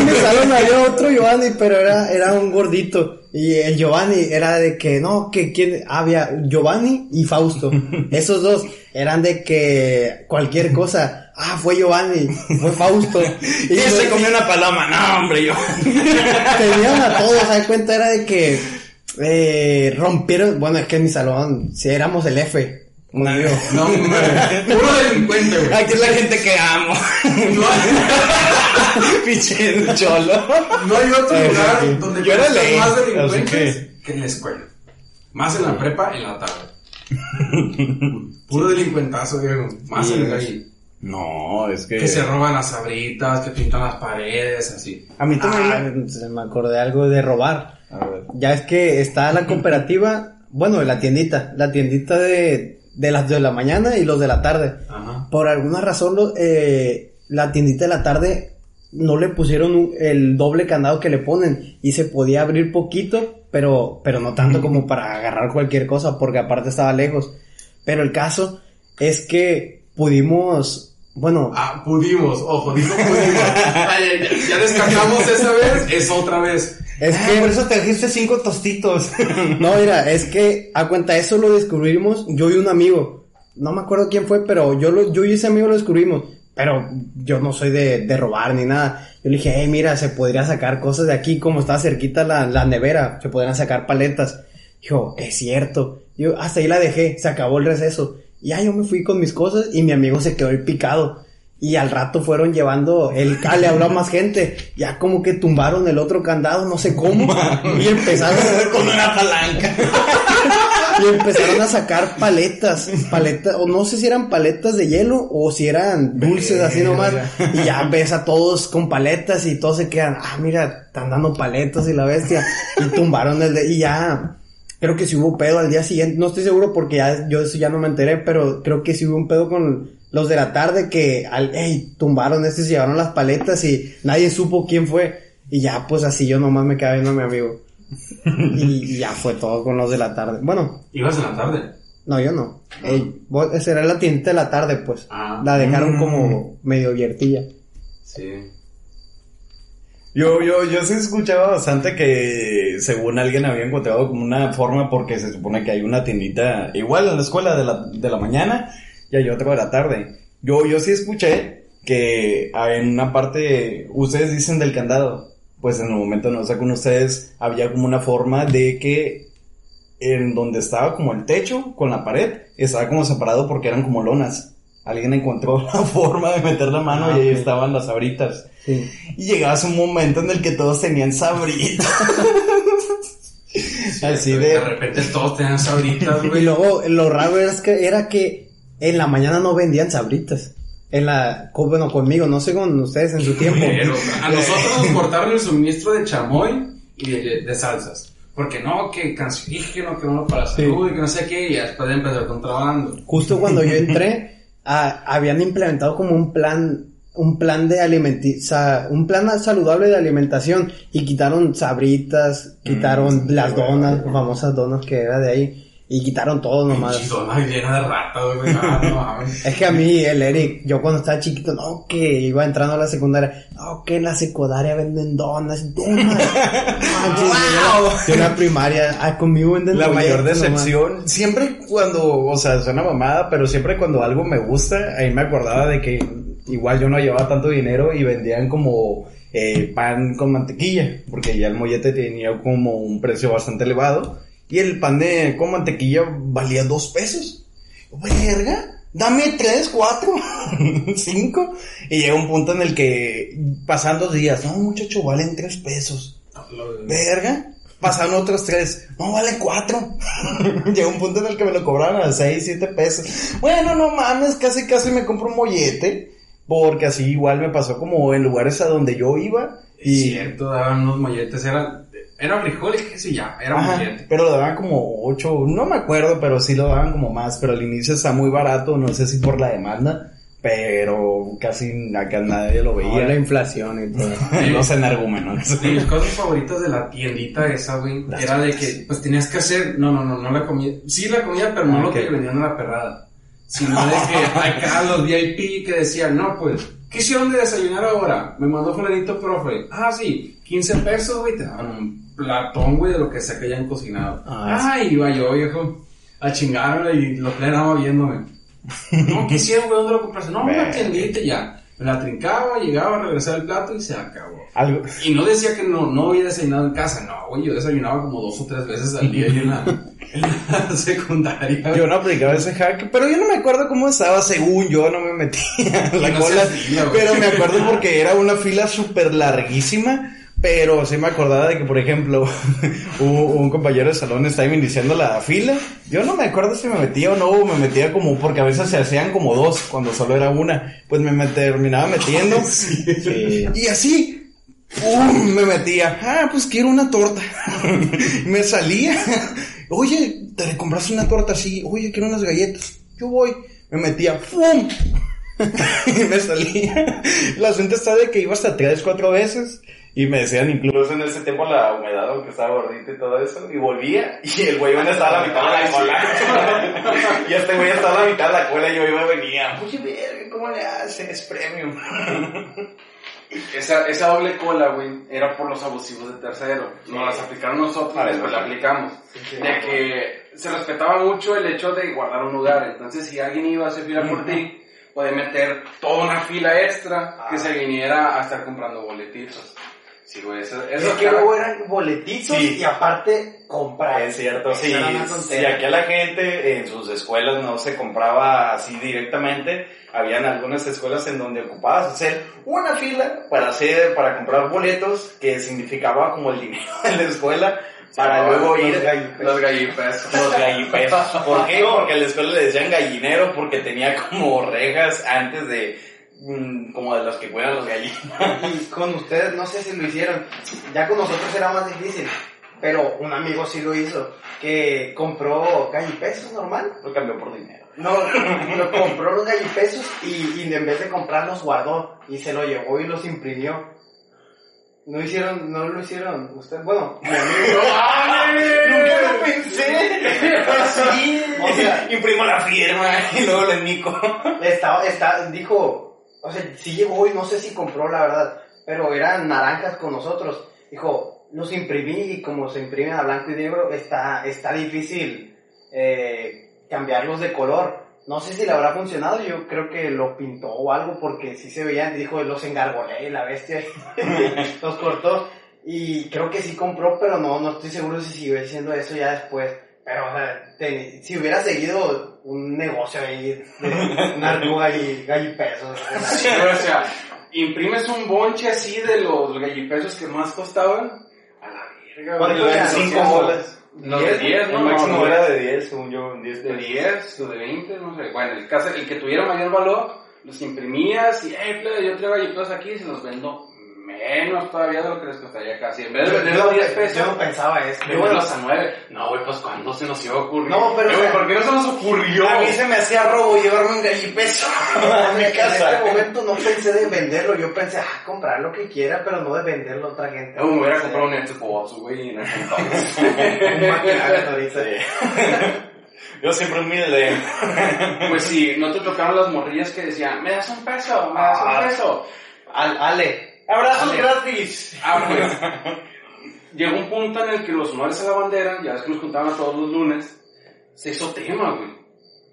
en salón había otro Giovanni, pero era, era un gordito. Y el Giovanni era de que, no, que quién, había Giovanni y Fausto. Esos dos eran de que cualquier cosa Ah, fue Giovanni, fue Fausto. y se comió una paloma. No, hombre, yo. Tenían a todos, ¿sabes cuenta? Era de que eh, rompieron. Bueno, es que en mi salón, si éramos el F. No, no, puro delincuente, güey. Aquí es la gente que amo. No hay... Pinche cholo. No hay otro lugar donde yo era más delincuentes que... que en la escuela. Más en la prepa, en la tarde. Puro delincuentazo, Diego. Más en el ahí. No, es que... Que se roban las sabritas, que pintan las paredes, así. A mí también ah, me acordé algo de robar. Ya es que está la cooperativa, bueno, la tiendita, la tiendita de, de las de la mañana y los de la tarde. Ajá. Por alguna razón, eh, la tiendita de la tarde no le pusieron el doble candado que le ponen y se podía abrir poquito, pero, pero no tanto como para agarrar cualquier cosa, porque aparte estaba lejos. Pero el caso es que pudimos bueno. Ah, pudimos, ojo, dijo pudimos. ya, descartamos esa vez, es otra vez. Es ah, que por eso te dijiste cinco tostitos. no, mira, es que a cuenta eso lo descubrimos yo y un amigo. No me acuerdo quién fue, pero yo lo, yo y ese amigo lo descubrimos. Pero yo no soy de, de robar ni nada. Yo le dije, hey, mira, se podría sacar cosas de aquí, como está cerquita la, la nevera, se podrían sacar paletas. Dijo, es cierto. Yo hasta ahí la dejé, se acabó el receso. Ya yo me fui con mis cosas y mi amigo se quedó ahí picado. Y al rato fueron llevando el cale, habló más gente. Ya como que tumbaron el otro candado, no sé cómo. y empezaron a con una palanca. y empezaron a sacar paletas, paletas, o no sé si eran paletas de hielo o si eran dulces así nomás. Y ya ves a todos con paletas y todos se quedan, ah, mira, están dando paletas y la bestia. Y tumbaron el de, y ya Creo que sí hubo pedo al día siguiente, no estoy seguro porque ya, yo eso ya no me enteré, pero creo que sí hubo un pedo con los de la tarde que al, hey, tumbaron este, se llevaron las paletas y nadie supo quién fue. Y ya, pues así yo nomás me quedé viendo a mi amigo. y, ya fue todo con los de la tarde. Bueno. ¿Ibas en la tarde? No, yo no. Ah. esa era la tienda de la tarde, pues. Ah. La dejaron mm. como medio abiertilla. Sí. Yo, yo, yo sí escuchaba bastante que según alguien había encontrado como una forma porque se supone que hay una tiendita igual en la escuela de la, de la mañana y hay otra de la tarde. Yo, yo sí escuché que en una parte, ustedes dicen del candado, pues en el momento no sé con ustedes, había como una forma de que en donde estaba como el techo con la pared, estaba como separado porque eran como lonas alguien encontró la forma de meter la mano y ahí ah, estaban las sabritas. Sí. Y llegabas un momento en el que todos tenían sabritas. Así de... De repente todos tenían sabritas, güey. Y luego lo raro era que, era que en la mañana no vendían sabritas. En la, bueno, conmigo, no sé con ustedes en su tiempo. a nosotros nos cortaron el suministro de chamoy y de, salsas. Porque no, que cancerígeno, que no para salud y que no sé qué, y después de empezar contrabando. Justo cuando yo entré, habían implementado como un plan un plan de alimentación, un plan saludable de alimentación y quitaron sabritas, quitaron mm, las donas, famosas donas que era de ahí. Y quitaron todo nomás. llena de ratas, güey. Ah, es que a mí, el Eric, yo cuando estaba chiquito, no, que iba entrando a la secundaria, no, que en la secundaria venden donas, donas. wow. En la primaria, ah, conmigo venden La mayor decepción, siempre cuando, o sea, suena mamada, pero siempre cuando algo me gusta, ahí me acordaba de que igual yo no llevaba tanto dinero y vendían como eh, pan con mantequilla, porque ya el mollete tenía como un precio bastante elevado y el pan de con mantequilla valía dos pesos. Verga, dame tres, cuatro, cinco. Y llega un punto en el que pasan dos días, no muchacho, valen tres pesos. Verga. Pasaron otros tres, no vale cuatro. Llegó un punto en el que me lo cobraron a seis, siete pesos. Bueno, no mames, casi casi me compro un mollete. Porque así igual me pasó como en lugares a donde yo iba. Y... Cierto, daban unos molletes, eran, era frijoles, qué sé ya, era mollete. Pero lo daban como ocho, no me acuerdo, pero sí lo daban como más. Pero al inicio está muy barato, no sé si por la demanda pero casi acá nadie lo veía. la inflación y todo. Los energúmenos. De mis cosas favoritas de la tiendita esa, güey, era de que, pues tenías que hacer, no, no, no, no la comida, sí la comida, pero no lo que vendían en la perrada. Sino de que acá los VIP que decían, no, pues, ¿qué hicieron de desayunar ahora? Me mandó fulanito profe. Ah, sí, 15 pesos, güey, te daban un platón, güey, de lo que sea que hayan cocinado. Ah, Ay, iba yo, viejo, a chingarme y lo plenaba viéndome. No, ¿qué hicieron, güey? ¿Dónde lo compraste? No, una tiendita ya. Me la trincaba, llegaba, regresaba el plato y se acabó. Algo. Y no decía que no, no había desayunado en casa, no, güey, yo desayunaba como dos o tres veces al día y en la, en secundaria. Yo no aplicaba ese hack, pero yo no me acuerdo cómo estaba, según yo no me metía en la cola, pero me acuerdo porque era una fila súper larguísima pero sí me acordaba de que, por ejemplo, un, compañero de salón estaba iniciando la fila. Yo no me acuerdo si me metía o no, me metía como, porque a veces se hacían como dos, cuando solo era una. Pues me, terminaba metiendo. Y así, me metía. Ah, pues quiero una torta. me salía. Oye, te compraste una torta así. Oye, quiero unas galletas. Yo voy. Me metía. ¡Pum! y me salía. La gente está de que iba hasta tres, cuatro veces. Y me decían incluso en ese tiempo la humedad, aunque estaba gordita y todo eso, y volvía, y el güey estaba a la mitad de la cola. y este güey estaba a la mitad de la cola y yo iba y venía. Oye, verga, ¿cómo le haces? Premium. esa, esa doble cola, güey, era por los abusivos de tercero. Nos las aplicaron nosotros y después la aplicamos. de que se respetaba mucho el hecho de guardar un lugar. Entonces, si alguien iba a hacer fila por ti, podía meter toda una fila extra que se viniera a estar comprando boletitos. Sí, güey, eso, es que luego eran boletitos y aparte comprar. Es cierto, sí. Sí, aquí a la gente en sus escuelas no se compraba así directamente. Habían algunas escuelas en donde ocupabas hacer una fila para hacer, para comprar boletos que significaba como el dinero de la escuela para luego ir los gallipesos. Los gallipesos. ¿Por qué? Porque a la escuela le decían gallinero porque tenía como rejas antes de como de los que cuidan los gallinos. y con ustedes, no sé si lo hicieron, ya con nosotros era más difícil, pero un amigo sí lo hizo, que compró gallipesos normal. Lo cambió por dinero. No, lo compró los gallipesos y, y en vez de comprarlos guardó y se lo llevó y los imprimió. No hicieron, no lo hicieron usted, bueno, mi amigo. Nunca lo pensé. sí, o sea, imprimo la firma y luego le nico. Estaba, está, dijo, o sea, sí llegó y no sé si compró, la verdad, pero eran naranjas con nosotros. Dijo, los imprimí y como se imprimen a blanco y negro, está, está difícil eh, cambiarlos de color. No sé si le habrá funcionado, yo creo que lo pintó o algo porque sí se veían, dijo, los engargolé, la bestia, los cortó. Y creo que sí compró, pero no, no estoy seguro si sigue siendo eso ya después. Pero, o sea, si hubiera seguido un negocio ahí de una arruga y gallipesos. Sí, o sea, imprimes un bonche así de los gallipesos que más costaban. A la verga. ¿Cuánto eran? 5 bolas. Los de 10, ¿no? El máximo era de 10, según yo. 10 de 10 o de 20, no sé. Bueno, el, caso, el que tuviera mayor valor, los imprimías y, hey, yo traigo gallipesos aquí y se los vendo menos todavía de lo que les costaría casi. En vez de venderlos 10 pesos. Yo no pensaba eso. Venderlos a 9. No, güey, pues cuando se nos iba a ocurrir? No, pero. Güey, ¿por qué no se nos ocurrió? A mí se me hacía robo llevarme un gallipeso a mi casa. En este momento no pensé de venderlo. Yo pensé, ah, comprar lo que quiera, pero no de venderlo a otra gente. No, me hubiera comprado un Xbox, güey, en ese entonces. Yo siempre humilde. Pues sí, no te tocaron las morrillas que decían, me das un peso, me das un ah. peso. Al, ale, Abrazos gratis. Ah, pues. llegó un punto en el que los honores a la bandera, ya ves que nos juntaban todos los lunes, se hizo tema, güey.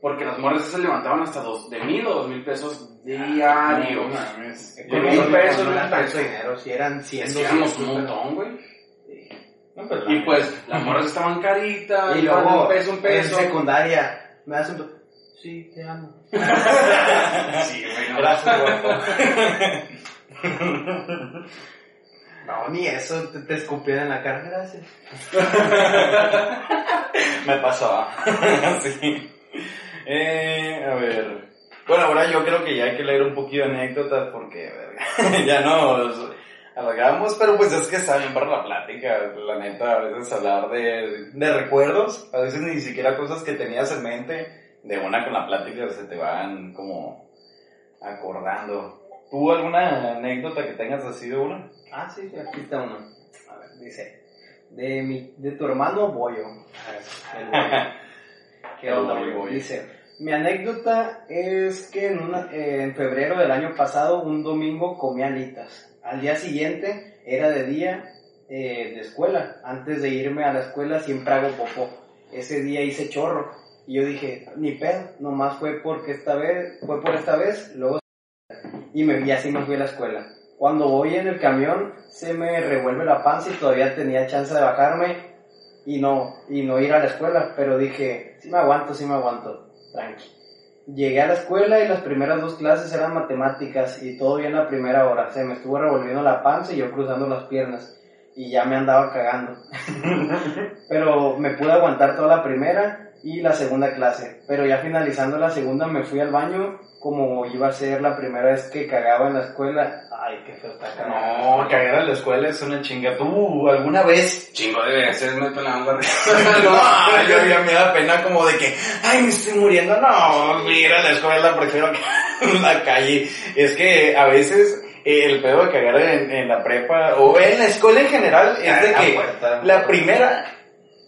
Porque las morras se levantaban hasta dos, de mil o dos mil pesos diarios. No, Con mil pesos no era tanto dinero, si eran cien, es un montón, güey. Pues, y pues, las morras estaban caritas, y luego, un peso, un peso. En secundaria, me das un... Sí, te amo. sí, güey, no. Gracias, No, ni eso, te, te en la cara, gracias. Me pasó. sí. Eh, a ver. Bueno, ahora yo creo que ya hay que leer un poquito de anécdotas porque ya nos alargamos, pero pues es que está bien para la plática, la neta, a veces hablar de, de recuerdos, a veces ni siquiera cosas que tenías en mente, de una con la plática se te van como acordando. ¿Tú alguna anécdota que tengas así de una? Ah, sí, aquí está uno. A ver, dice. De, mi, de tu hermano Boyo. El. ¿Qué onda? Boyo. Dice. Mi anécdota es que en, una- eh, en febrero del año pasado, un domingo, comí alitas. Al día siguiente, era de día eh, de escuela. Antes de irme a la escuela, siempre hago popó. Ese día hice chorro. Y yo dije, ni pedo, nomás fue porque esta vez, fue por esta vez, luego y, me, y así me fui a la escuela. Cuando voy en el camión se me revuelve la panza y todavía tenía chance de bajarme y no, y no ir a la escuela, pero dije, sí me aguanto, sí me aguanto, tranqui. Llegué a la escuela y las primeras dos clases eran matemáticas y todo bien la primera hora, se me estuvo revolviendo la panza y yo cruzando las piernas y ya me andaba cagando. pero me pude aguantar toda la primera y la segunda clase, pero ya finalizando la segunda me fui al baño como iba a ser la primera vez que cagaba en la escuela. Ay, qué feo está cagando. No, cagar en la escuela es una chinga. ¿Tú alguna vez? Chingo de veces me pelaban la no, yo ya me da pena como de que, ay, me estoy muriendo. No, ir a la escuela, prefiero que en la calle. Es que a veces eh, el pedo de cagar en, en la prepa o en la escuela en general es de que la primera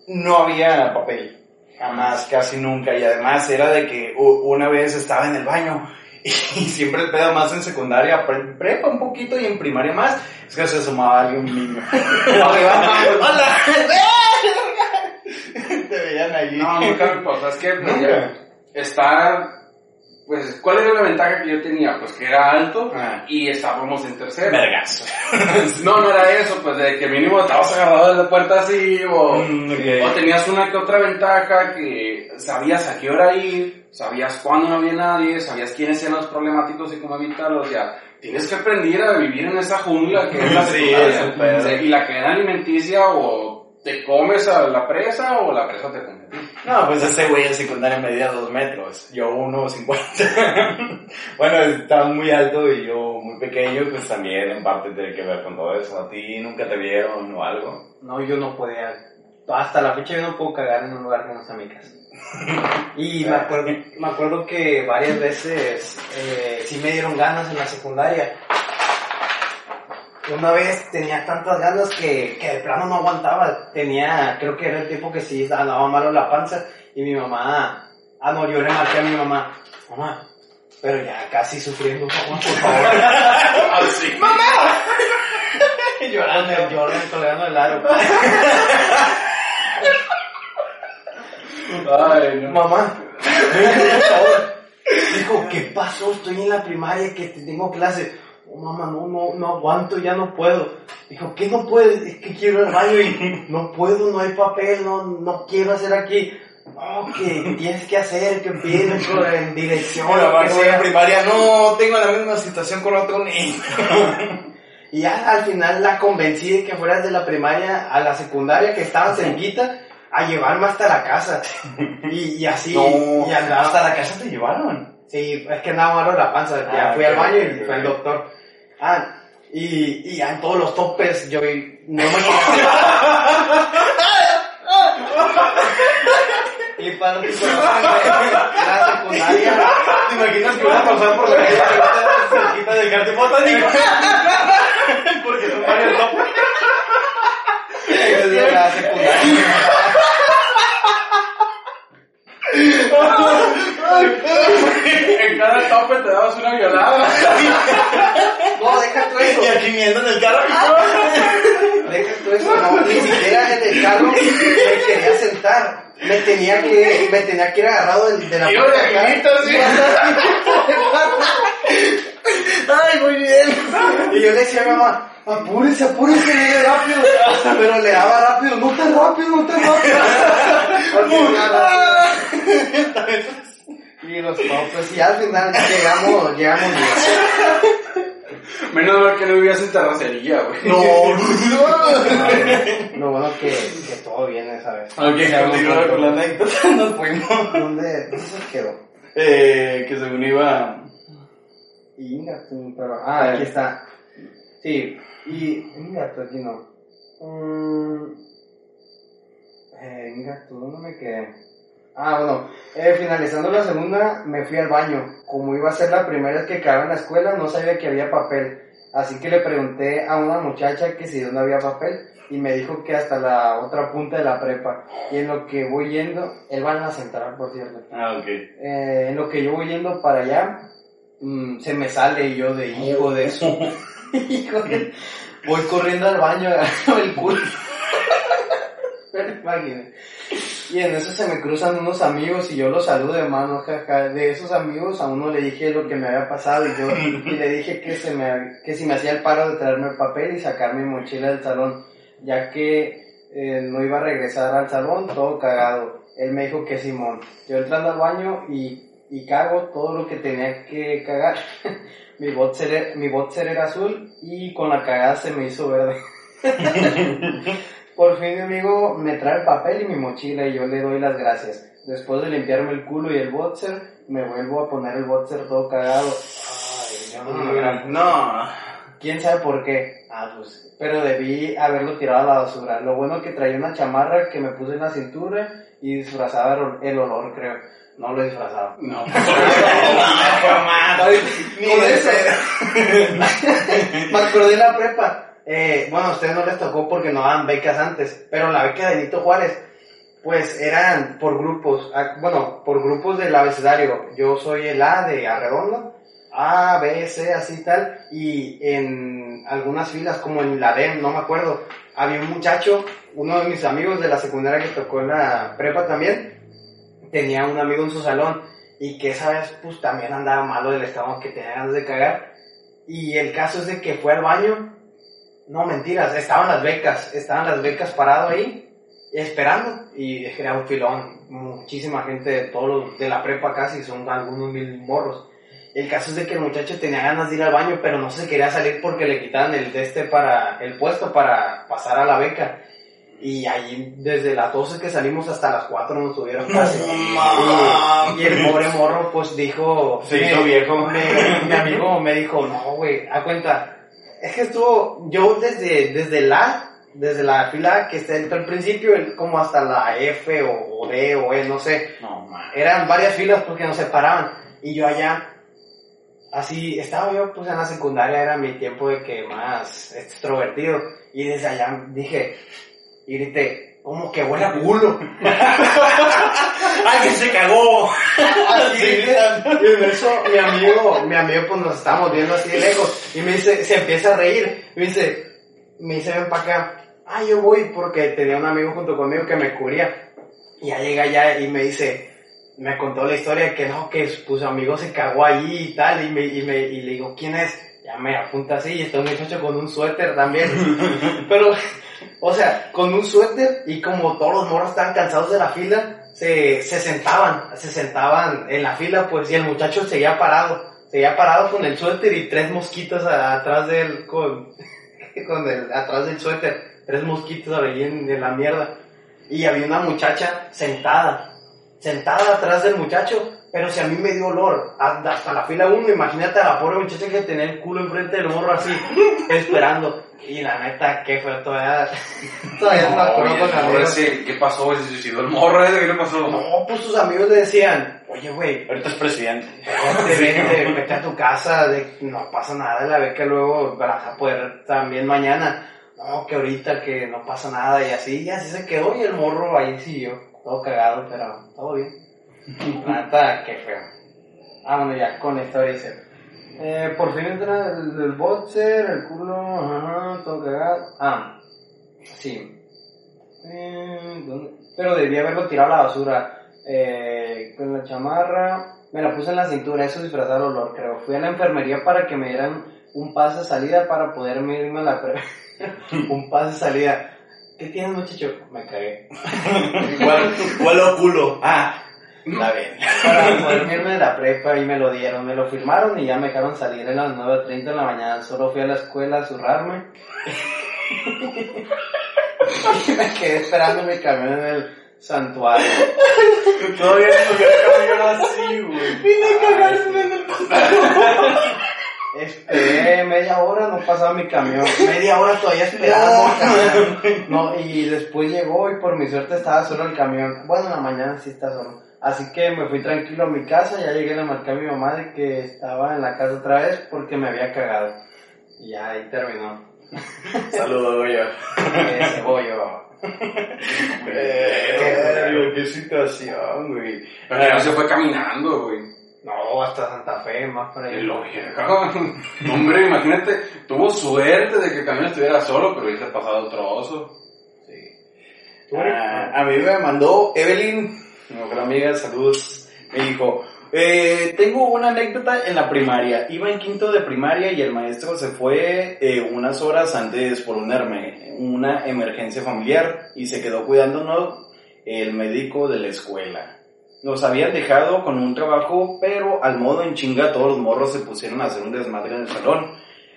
no había papel. Jamás, casi nunca. Y además era de que una vez estaba en el baño y siempre el pedo más en secundaria, pre- prepa un poquito y en primaria más, es que se sumaba alguien un niño. ¡Hola! Te veían allí. No, nunca me pasó. Es que pues, Nunca. está. Pues, ¿cuál era la ventaja que yo tenía? Pues que era alto Ah. y estábamos en tercero. Vergazo. No, no era eso, pues de que mínimo estabas agarrado de la puerta así, o, Mm, o tenías una que otra ventaja que sabías a qué hora ir, sabías cuándo no había nadie, sabías quiénes eran los problemáticos y cómo evitarlos, ya. Tienes que aprender a vivir en esa jungla que es la Sí, y la cadena alimenticia o te comes a la presa o la presa te come. No, pues ese güey en secundaria medía dos metros, yo uno cincuenta. bueno, estaba muy alto y yo muy pequeño, pues también en parte tiene que ver con todo eso. ¿A ti nunca te vieron o algo? No, yo no podía. Hasta la fecha yo no puedo cagar en un lugar que no sea mi casa. Y me acuerdo, me acuerdo que varias veces eh, sí me dieron ganas en la secundaria. Una vez tenía tantas ganas que, que de plano no aguantaba. Tenía, creo que era el tiempo que sí andaba malo la panza. Y mi mamá, ah no, yo le marqué a mi mamá, mamá, pero ya casi sufriendo, mamá, por favor. Así. llorando, llorando, colgando el aro. Ay, no. Mamá, por favor. Dijo, ¿qué pasó? Estoy en la primaria, que te tengo clase. Oh, mamá, no, no, no aguanto, ya no puedo. Dijo, ¿qué no puedes? Es que quiero al baño y no puedo, no hay papel, no, no quiero hacer aquí. No, que tienes que hacer, que por- en dirección. Lo que sea. primaria, no, tengo la misma situación con otro niño. Y ya al final la convencí de que fueras de la primaria a la secundaria, que estaba cerquita, a llevarme hasta la casa. Y, y así, No, y andaba. hasta la casa te llevaron. Sí, es que andaba malo la panza, ya Ah, fui al baño y fue el doctor. Ah, y, y ya en todos los topes yo y- no me Y para conocen la secundaria, ¿Te imaginas que van a pasar por la calle cerquita del jardín botánico? Porque son varios topos. de la secundaria. En cada tope te dabas una violada. No, deja tú eso. Y aquí viendo en el carro. Deja tú eso, no, ni siquiera en el carro me quería sentar. Me tenía que, me tenía que ir agarrado de, de la Iba puerta de. Ay, muy bien. Y yo le decía a mi mamá, apúrese, apúrese, dile rápido. Pero le daba rápido, no tan rápido, no tan rápido. Y los no, pues y al final llegamos, llegamos bien. Menos mal que no vivías en terracería, güey. No, Lo bueno que, que todo viene, ¿sabes? Ok, continúa con la anécdota. Nos fuimos. ¿Dónde, dónde se quedó? Eh, que según iba. Inga, pero... Ah, aquí está. Sí, y... Inga, tú aquí no. Mm, eh, Inga, tú, ¿dónde me quedé? Ah, bueno, eh, finalizando la segunda, me fui al baño. Como iba a ser la primera vez que quedaba en la escuela, no sabía que había papel. Así que le pregunté a una muchacha que si dónde había papel y me dijo que hasta la otra punta de la prepa. Y en lo que voy yendo, él va a la central, por cierto. Ah, ok. Eh, en lo que yo voy yendo para allá, mm, se me sale yo de hijo de eso. hijo de... Voy corriendo al baño, agarro el culo. Pero imagínate. Y en eso se me cruzan unos amigos y yo los saludo de mano, jaja. De esos amigos a uno le dije lo que me había pasado y yo y le dije que, se me, que si me hacía el paro de traerme el papel y sacar mi mochila del salón, ya que eh, no iba a regresar al salón todo cagado. Él me dijo que Simón. Yo entrando al baño y, y cago todo lo que tenía que cagar. mi, boxer, mi boxer era azul y con la cagada se me hizo verde. Por fin mi amigo me trae el papel y mi mochila y yo le doy las gracias. Después de limpiarme el culo y el boxer, me vuelvo a poner el boxer todo cagado. Ay, no, No. ¿Quién sabe por qué? Ah, pues, pero debí haberlo tirado a la basura. Lo bueno que traía una chamarra que me puse en la cintura y disfrazaba el, olor, creo. No lo disfrazaba. No. Ni de. Me acordé de la prepa. Eh, bueno, a ustedes no les tocó porque no daban becas antes, pero la beca de Benito Juárez, pues eran por grupos, ah, bueno, por grupos del abecedario. Yo soy el A de Arredondo, A, B, C, así tal, y en algunas filas, como en la DEM, no me acuerdo, había un muchacho, uno de mis amigos de la secundaria que tocó en la prepa también, tenía un amigo en su salón, y que esa vez, pues también andaba malo del estómago, que tenía ganas de cagar, y el caso es de que fue al baño, no, mentiras, estaban las becas, estaban las becas parado ahí, esperando, y era un filón, muchísima gente de todos los, de la prepa casi, son algunos mil morros. El caso es de que el muchacho tenía ganas de ir al baño, pero no se quería salir porque le quitaban el de este para, el puesto para pasar a la beca. Y ahí, desde las 12 que salimos hasta las 4 nos tuvieron casi. y, y el pobre morro, pues dijo... Se hizo viejo. me- mi amigo me dijo, no, güey, a cuenta, es que estuvo, yo desde, desde la, desde la fila que está al principio, como hasta la F o, o D o E, no sé, No, man. eran varias filas porque nos separaban, y yo allá, así, estaba yo pues en la secundaria, era mi tiempo de que más extrovertido, y desde allá dije, y grité, como que huele a culo. ¡Alguien se cagó! Así y en eso mi amigo, mi amigo pues nos estábamos viendo así de lejos. Y me dice, se empieza a reír, me dice, me dice ven para acá, ah yo voy porque tenía un amigo junto conmigo que me cubría. Y ya llega allá y me dice, me contó la historia que no, que su amigo se cagó allí y tal. Y me, y me, y le digo, ¿quién es? Ya me apunta así y está un muchacho con un suéter también, pero, o sea, con un suéter y como todos los morros estaban cansados de la fila, se, se sentaban, se sentaban en la fila, pues, y el muchacho seguía parado, seguía parado con el suéter y tres mosquitos atrás de él, con, con el, atrás del suéter, tres mosquitos ahí en la mierda. Y había una muchacha sentada, sentada atrás del muchacho, pero si a mí me dio olor, hasta la fila uno, imagínate a la pobre muchacha que tenía el culo enfrente del morro así, esperando. Y la neta, qué fue todavía, todavía no me acuerdo Oye, con el morro amigos. ese, ¿Qué pasó? ¿Se suicidó el morro ese? ¿Qué le pasó? No, pues sus amigos le decían, oye, güey, Ahorita es presidente. vete, vete, vete a tu casa, de- no pasa nada la beca, luego vas a poder también mañana. No, que ahorita que no pasa nada y así, y así se quedó y el morro ahí siguió, todo cagado, pero todo bien. La neta, qué feo. Ah, bueno, ya, con la historia dice. Eh, por fin entra el, el boxer, el culo, ajá, todo cagado. Ah, sí. Eh, ¿dónde? Pero debí haberlo tirado a la basura. Eh, con la chamarra, me la puse en la cintura, eso disfrazar olor, creo. Fui a la enfermería para que me dieran un pase de salida para poderme irme a la pre... un pase de salida. ¿Qué tienes, muchacho? Me cagué. ¿Cuál, cuál culo? Ah, Está bien. para poder irme de la prepa y me lo dieron, me lo firmaron y ya me dejaron salir a las 9.30 de la mañana. Solo fui a la escuela a zurrarme. y me quedé esperando mi camión en el santuario. Todavía no así, güey. Vine a cagarme en el Esperé media hora, no pasaba mi camión. Media hora todavía camión. No, y después llegó y por mi suerte estaba solo el camión. Bueno, en la mañana sí está solo. Así que me fui tranquilo a mi casa, ya llegué, le marqué a mi mamá de que estaba en la casa otra vez porque me había cagado. Y ya ahí terminó. Saludos, güey. Ese bollo. Eh, qué situación, güey. Pero no se fue caminando, güey. No, hasta Santa Fe, más por ahí. lógica. Hombre, imagínate, tuvo suerte de que el camión estuviera solo, pero hubiese pasado trozo. Ah, a mí me mandó Evelyn, mi mejor amiga, saludos. Me dijo, eh, tengo una anécdota en la primaria. Iba en quinto de primaria y el maestro se fue eh, unas horas antes por herme- una emergencia familiar y se quedó cuidándonos el médico de la escuela. Nos habían dejado con un trabajo, pero al modo en chinga todos los morros se pusieron a hacer un desmadre en el salón.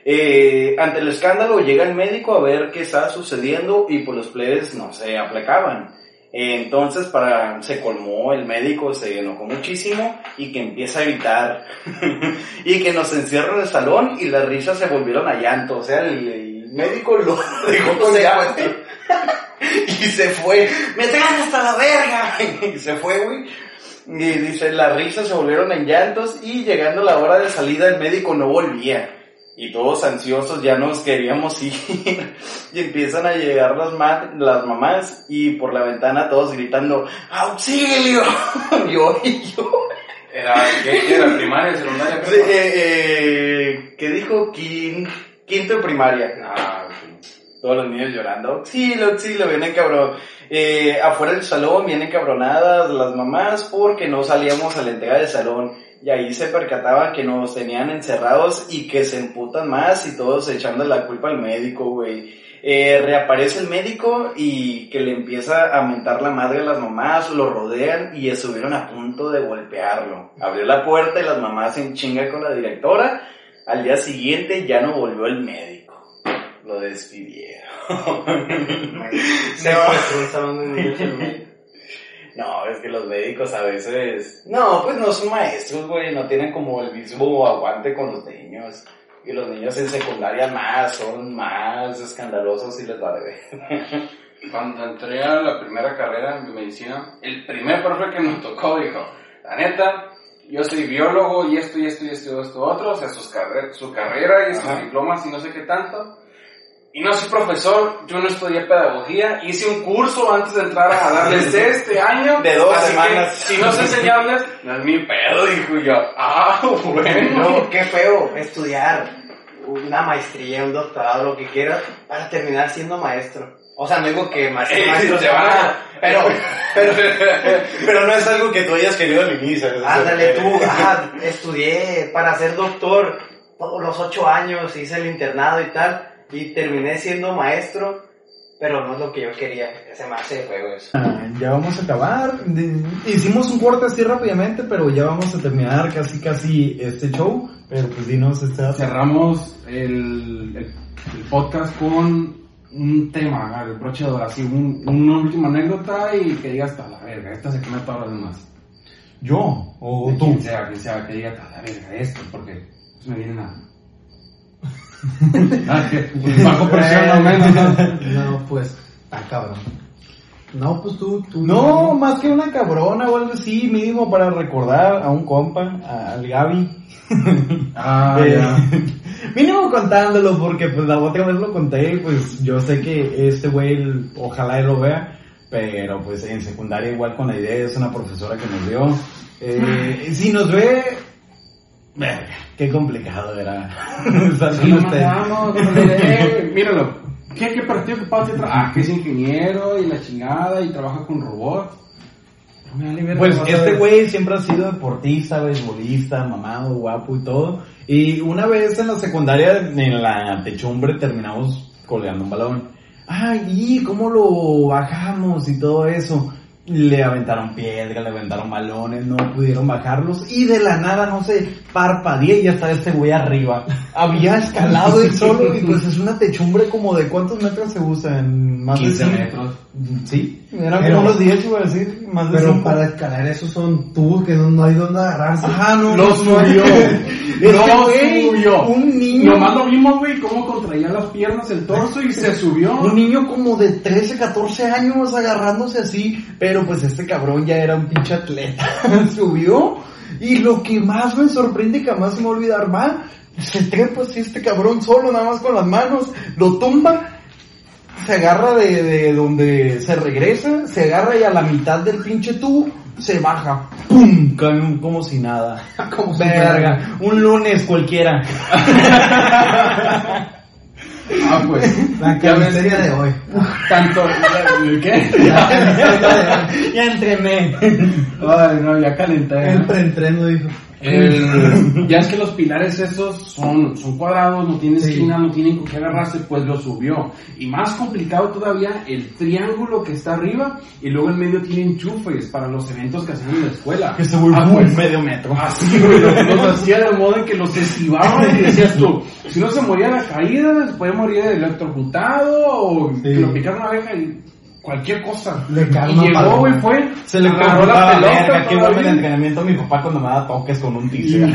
Eh, ante el escándalo llega el médico a ver qué está sucediendo y pues los plebes no se aplacaban. Entonces para, se colmó el médico, se enojó muchísimo y que empieza a gritar y que nos encierra en el salón y las risas se volvieron a llanto. O sea, el, el médico lo dejó con llanto y se fue. Me traen hasta la verga y se fue, güey. Y dice, las risas se volvieron en llantos y llegando la hora de salida el médico no volvía. Y todos ansiosos ya nos queríamos ir. y empiezan a llegar las, ma- las mamás y por la ventana todos gritando, ¡Auxilio! yo y yo. Era, ¿qué era? ¿Primaria, secundaria? Sí, eh, eh, ¿Qué dijo? Quin- quinto de primaria. Ah. Todos los niños llorando, auxilio, auxilio, vienen cabrón. Eh, afuera del salón vienen cabronadas las mamás porque no salíamos a la entrega del salón. Y ahí se percataban que nos tenían encerrados y que se emputan más y todos echando la culpa al médico, güey. Eh, reaparece el médico y que le empieza a mentar la madre a las mamás, lo rodean y estuvieron a punto de golpearlo. Abrió la puerta y las mamás en chinga con la directora. Al día siguiente ya no volvió el médico. Lo despidieron. Se fue un salón de niños el médico. No, es que los médicos a veces... No, pues no son maestros, güey. No tienen como el mismo aguante con los niños. Y los niños en secundaria más, son más escandalosos y les va de ver. Cuando entré a la primera carrera de medicina, el primer profe que nos tocó dijo, la neta, yo soy biólogo y esto y esto y esto y esto otro, o sea, sus carre- su carrera y sus Ajá. diplomas y no sé qué tanto. Y no soy profesor, yo no estudié pedagogía, hice un curso antes de entrar a darles este año. De dos así que, semanas. si no sé enseñarles, no es mi pedo, dijo yo. Ah, bueno. No, qué feo estudiar una maestría, un doctorado, lo que quieras, para terminar siendo maestro. O sea, no digo que maestro, Eh, maestro te se van a... Pero, pero, Pero no es algo que tú hayas querido al inicio. ándale tú, ajá, estudié para ser doctor todos los ocho años, hice el internado y tal, y terminé siendo maestro, pero no es lo que yo quería, se me hace juego eso. Ah, Ya vamos a acabar. De- Hicimos un corte así rápidamente, pero ya vamos a terminar casi casi este show. Pero pues dinos esta... Cerramos el, el, el podcast con un tema, el broche de oro, así, un, una última anécdota y que digas, "A la verga, esta se quema todas las demás. ¿Yo? ¿O De tú? Quien sea, quien sea, que diga, "A la verga, esto, porque pues, me viene nada. Ah, que bajo presión no menos, ¿no? No, pues, está cabrón. No, pues tú, tú. No, más que una cabrona o algo así, mínimo para recordar a un compa, a- al Gaby. Ah, Eh, ya. mínimo contándolo, porque pues la otra vez lo conté, pues yo sé que este güey, ojalá él lo vea, pero pues en secundaria igual con la idea, es una profesora que nos dio. Eh, si nos ve, qué complicado era. Sí, mandamos, eh, míralo. ¿Qué, qué partido que pasa Ah, que es ingeniero y la chingada y trabaja con robots. Pues este güey siempre ha sido deportista, beisbolista, mamado, guapo y todo. Y una vez en la secundaria, en la techumbre, terminamos colgando un balón. Ay, ¿y cómo lo bajamos y todo eso? Le aventaron piedra, le aventaron balones, no pudieron bajarlos y de la nada, no sé, parpadeé y ya estaba este güey arriba. Había escalado él solo y pues es una techumbre como de cuántos metros se usan, más 15 de cien. metros. Sí, eran Pero- como unos 10 iba a decir, más de Pero cinco. para escalar esos son tubos que no, no hay donde agarrarse. Ajá, no, Lo no, subió. Lo subió. Un niño. Nomás lo vimos, güey, cómo contraía las piernas, el torso y se subió. Un niño como de 13, 14 años agarrándose así, pero pues este cabrón ya era un pinche atleta. Subió y lo que más me sorprende que jamás se me va a olvidar más, se trepa así este cabrón solo, nada más con las manos, lo tumba, se agarra de, de donde se regresa, se agarra y a la mitad del pinche tubo se baja, ¡pum! Cae como si nada. Como si Verga, un lunes cualquiera. Ah, pues. La camisería de hoy. Tanto. ¿El qué? La camisería de hoy. ya entrené. Ay, no, ya calenté. El preentreno dijo. El- ya es que los pilares esos son, son cuadrados, no tienen Sí. esquina, no tienen con qué agarrarse, pues lo subió. Y más complicado todavía, el triángulo que está arriba y luego en medio tiene enchufes para los eventos que hacen en la escuela. Que se volvió Ah, pues, medio metro. Así, güey, lo- los hacía de modo en que los esquivaban y decías tú, si no se moría la caída, se puede morir electrocutado o Sí. que lo picara una abeja y cualquier cosa. Le y llegó, güey, fue, Se le agarró la pelota. Qué bueno el entrenamiento a mi papá cuando me da toques con un teaser.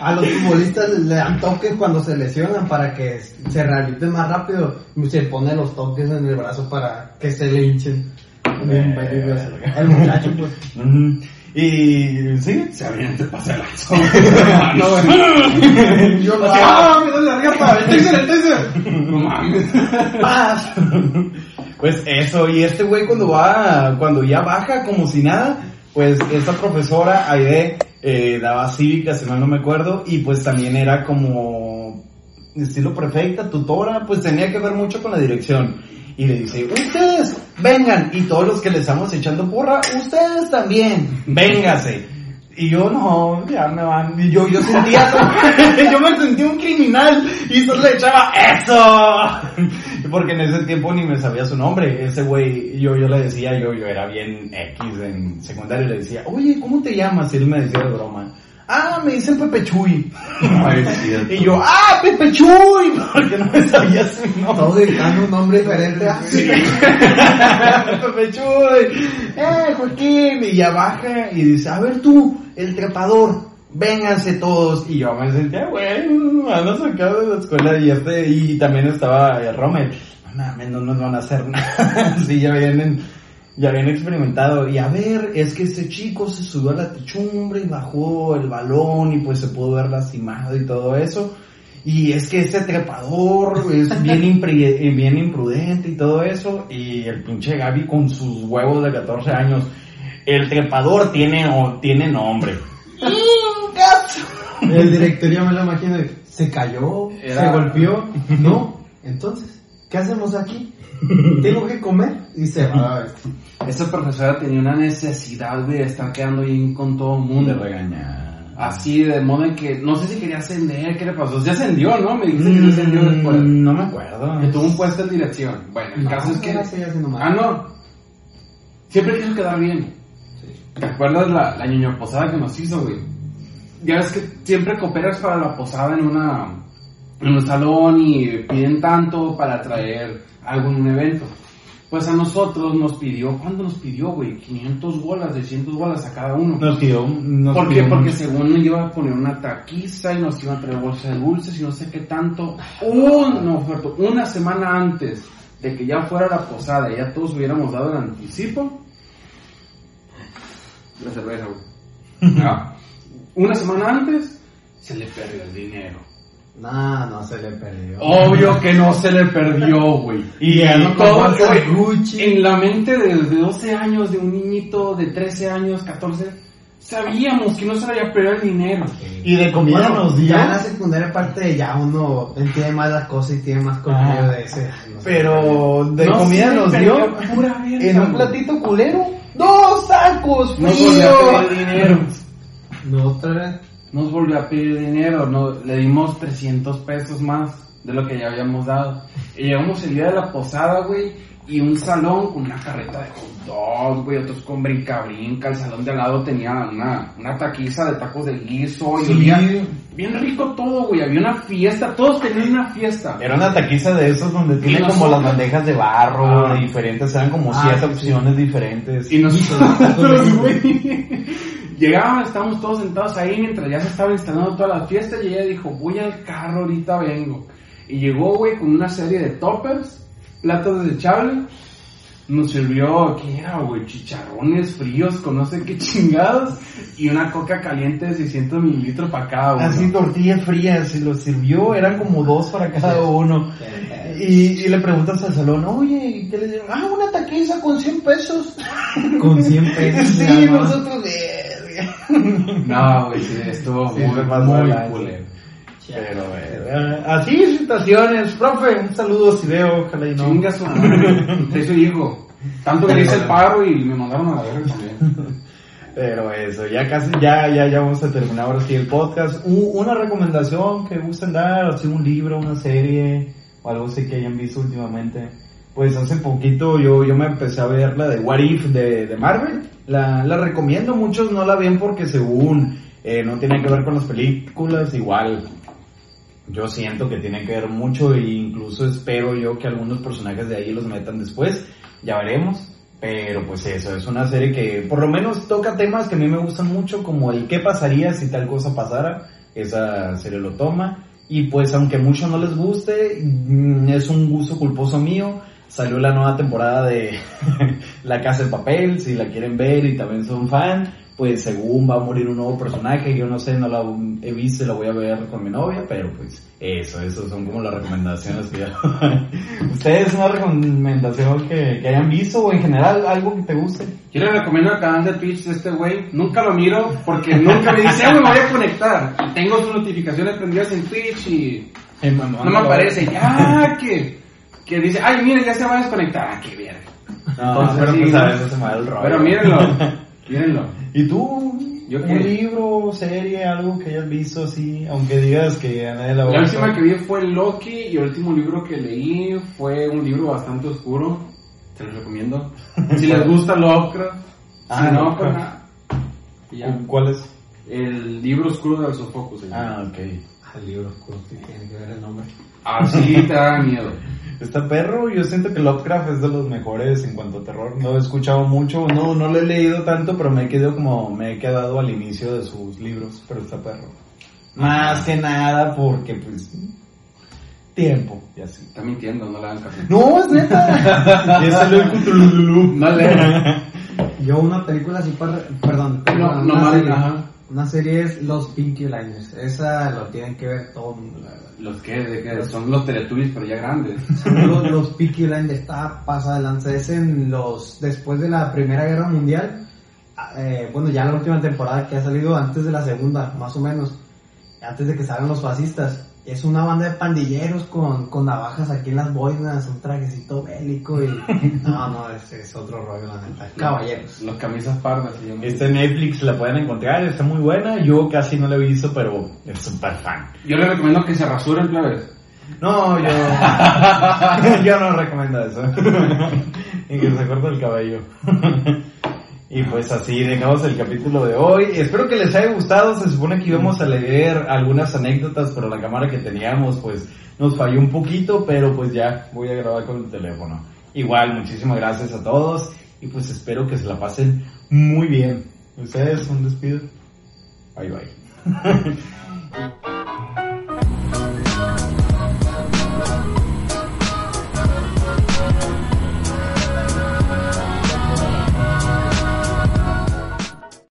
A los futbolistas le dan toques cuando se lesionan para que se rehabiliten más rápido. Se pone los toques en el brazo para que se le hinchen. Eso. El muchacho, pues. Y sí, Se avienta el pase lanza. no, güey. Yo lo ¡Ah! ¡Me duele la garganta! ¡El taser, el taser! No mames. Paz. Pues eso, y este güey cuando va, cuando ya baja como si nada, pues esta profesora, Aide, eh, daba cívica, si mal no me acuerdo, y pues también era como estilo prefecta, tutora, pues tenía que ver mucho con la dirección. Y le dice, ustedes, vengan, y todos los que le estamos echando porra, ustedes también, véngase. Y yo no, ya me van, y yo, yo sentía, yo me sentía un criminal, y solo le echaba, ¡eso! Porque en ese tiempo ni me sabía su nombre, ese güey, yo, yo le decía, yo, yo era bien X en secundaria, y le decía, oye, ¿cómo te llamas? Y él me decía de broma, ah, me dicen Pepe Chuy. Ay, es cierto. Y yo, ah, Pepe Chuy, porque no me sabía su nombre. Todos gritando un nombre diferente. Ah, Pepe Chuy, eh, Joaquín, y ya baja y dice, a ver tú, el trepador, vénganse todos. Y yo me sentía, bueno, van a sacar de la escuela y este, y también estaba el Rommel. No mames, no nos van a hacer nada. sí, ya vienen, ya habían experimentado. Y a ver, es que este chico se subió a la techumbre y bajó el balón y pues se pudo ver lastimado y todo eso. Y es que este trepador es bien, eh, bien imprudente y todo eso. Y el pinche Gaby con sus huevos de 14 años. El trepador tiene, o, tiene nombre. El director ya me lo imagino. Se cayó, Era- se golpeó. No, entonces, ¿qué hacemos aquí? Tengo que comer. Y se va. Esta profesora tenía una necesidad, güey, de estar quedando bien con todo el mundo. regañar. Así, de modo en que, no sé si quería ascender, ¿qué le pasó? Se ascendió, ¿no? Me dijiste que se ascendió después. Mm, No me acuerdo. Que tuvo un puesto en dirección. Bueno, el caso es que... No. Ah, no. Siempre quiso quedar bien. ¿Te acuerdas la, la ñoño posada que nos hizo, güey? Ya ves que siempre cooperas para la posada en una en un salón y piden tanto para traer algo en un evento. Pues a nosotros nos pidió, ¿cuánto nos pidió, güey? 500 bolas, 600 bolas a cada uno. Nos pidió. Nos ¿Por qué? pidió Porque mucho. según iba a poner una taquiza y nos iban a traer bolsa de dulces y no sé qué tanto. Un, no, Ferto, una semana antes de que ya fuera la posada y ya todos hubiéramos dado el anticipo. La cerveza, güey. No. Una semana antes se le perdió el dinero. No, no se le perdió. Obvio que no se le perdió, güey. Y ya no todo, Gucci. en la mente de, de 12 años, de un niñito de 13 años, 14, sabíamos que no se le había perdido el dinero. Y de comida Bueno, nos dio. ya en la secundaria aparte de ya uno entiende más las cosas y tiene más Ah. de ese. no. Pero de No comida nos dio pura en un platito culero. Dos tacos fríos. dinero. No, otra. Nos volvió a pedir dinero. No, le dimos 300 pesos más. de lo que ya habíamos dado. Y llegamos el día de la posada, güey, y un salón con una carreta de hot dog, güey, otros con brinca-brinca. El salón de al lado tenía una, una taquiza de tacos de guiso y Sí. olía bien rico todo, güey. Había una fiesta, todos tenían una fiesta. Era una taquiza de esos donde tiene nosotros? como las bandejas de barro, Ah. diferentes, eran como Ah, siete sí. opciones diferentes. Y nosotros, güey, llegábamos, estábamos todos sentados ahí mientras ya se estaba instalando toda la fiesta y ella dijo, voy al carro, ahorita vengo. Y llegó, güey, con una serie de toppers, platos desechables. Nos sirvió, ¿qué era, güey? Chicharrones fríos con no sé qué chingados. Y una coca caliente de 600 mililitros para cada uno. Así tortillas frías y lo sirvió, eran como dos para cada uno. Y, y le preguntas al salón, oye, ¿y ¿qué le dieron? Ah, una taquiza con 100 pesos. Con 100 pesos. sí, nosotros, verga. No, güey, sí, estuvo Sí, muy, muy culero. Pero, eh, así situaciones. Profe, un saludo si veo, ojalá y no. Chinga su madre. Su hijo. Tanto que le hice el paro y me mandaron a la verga también. Pero eso, ya casi, ya, ya, ya vamos a terminar ahora sí el podcast. Una recomendación que gusten dar, así un libro, una serie, o algo así que hayan visto últimamente. Pues hace poquito yo, yo me empecé a ver la de What If de, de Marvel. La, la recomiendo, muchos no la ven porque según eh, no tiene que ver con las películas, igual yo siento que tiene que ver mucho e incluso espero yo que algunos personajes de ahí los metan después, ya veremos. Pero pues eso, es una serie que por lo menos toca temas que a mí me gustan mucho, como el qué pasaría si tal cosa pasara, esa serie lo toma. Y pues aunque mucho no les guste, mm, es un gusto culposo mío. Salió la nueva temporada de La Casa de Papel, si la quieren ver y también son fan, pues según va a morir un nuevo personaje, yo no sé, no la he visto y la voy a ver con mi novia, pero pues eso, eso son como las recomendaciones que yo... ¿Ustedes una recomendación que, que hayan visto o en general algo que te guste? Yo le recomiendo el canal de Twitch de este güey. Nunca lo miro porque nunca me dice, "Ah, me voy a conectar. Tengo sus notificaciones prendidas en Twitch y no me aparece. Ya, que, que dice, ay, mire, ya se va a desconectar. Ah, qué verga. No, Entonces, pero sí, pues a veces se me va el rollo. Pero mírenlo, mírenlo. ¿Y tú? ¿Yo ¿Un libro, serie, algo que hayas visto así? Aunque digas que a nadie la La última que vi fue Loki y el último libro que leí fue un libro bastante oscuro. Se los recomiendo. Si les gusta Lovecraft. Ah, si no, Lovecraft. ya. ¿Cuál es? El libro oscuro del Sofocus. Ah, ok. Al libro oscuro, sí, tiene que ver el nombre. Así te da miedo. Está perro, yo siento que Lovecraft es de los mejores en cuanto a terror. No he escuchado mucho, no, no lo he leído tanto, pero me he quedado como, me he quedado al inicio de sus libros, pero está perro. Más que nada porque pues tiempo y así. Está mintiendo, no le hagan caso. No, es neta. ya salió el Cthulhu. No le Yo una película así para... Perdón. No, no serie, ajá. Una serie es Los Pinky Liners. Esa lo tienen que ver todo el mundo, la verdad. Los de que son los Teletubbies, pero ya grandes. Los, los Peaky Blinders está pasada de lanza. Es en los, después de la Primera Guerra Mundial, eh, bueno, ya la última temporada que ha salido antes de la segunda, más o menos, antes de que salgan los fascistas. Es una banda de pandilleros con, con navajas aquí en las boinas, un trajecito bélico y... No, no, es, es otro rollo, la neta. Caballeros. Los camisas pardas. llaman. Esta en Netflix la pueden encontrar, está muy buena. Yo casi no la he visto, pero es súper fan. Yo le recomiendo que se rasuren, plebes. No, yo. yo no recomiendo eso. y que se corte el cabello. Y pues así dejamos el capítulo de hoy. Espero que les haya gustado. Se supone que íbamos a leer algunas anécdotas, pero la cámara que teníamos, pues nos falló un poquito. Pero pues ya voy a grabar con el teléfono. Igual, muchísimas gracias a todos. Y pues espero que se la pasen muy bien. Ustedes, un despido. Bye bye.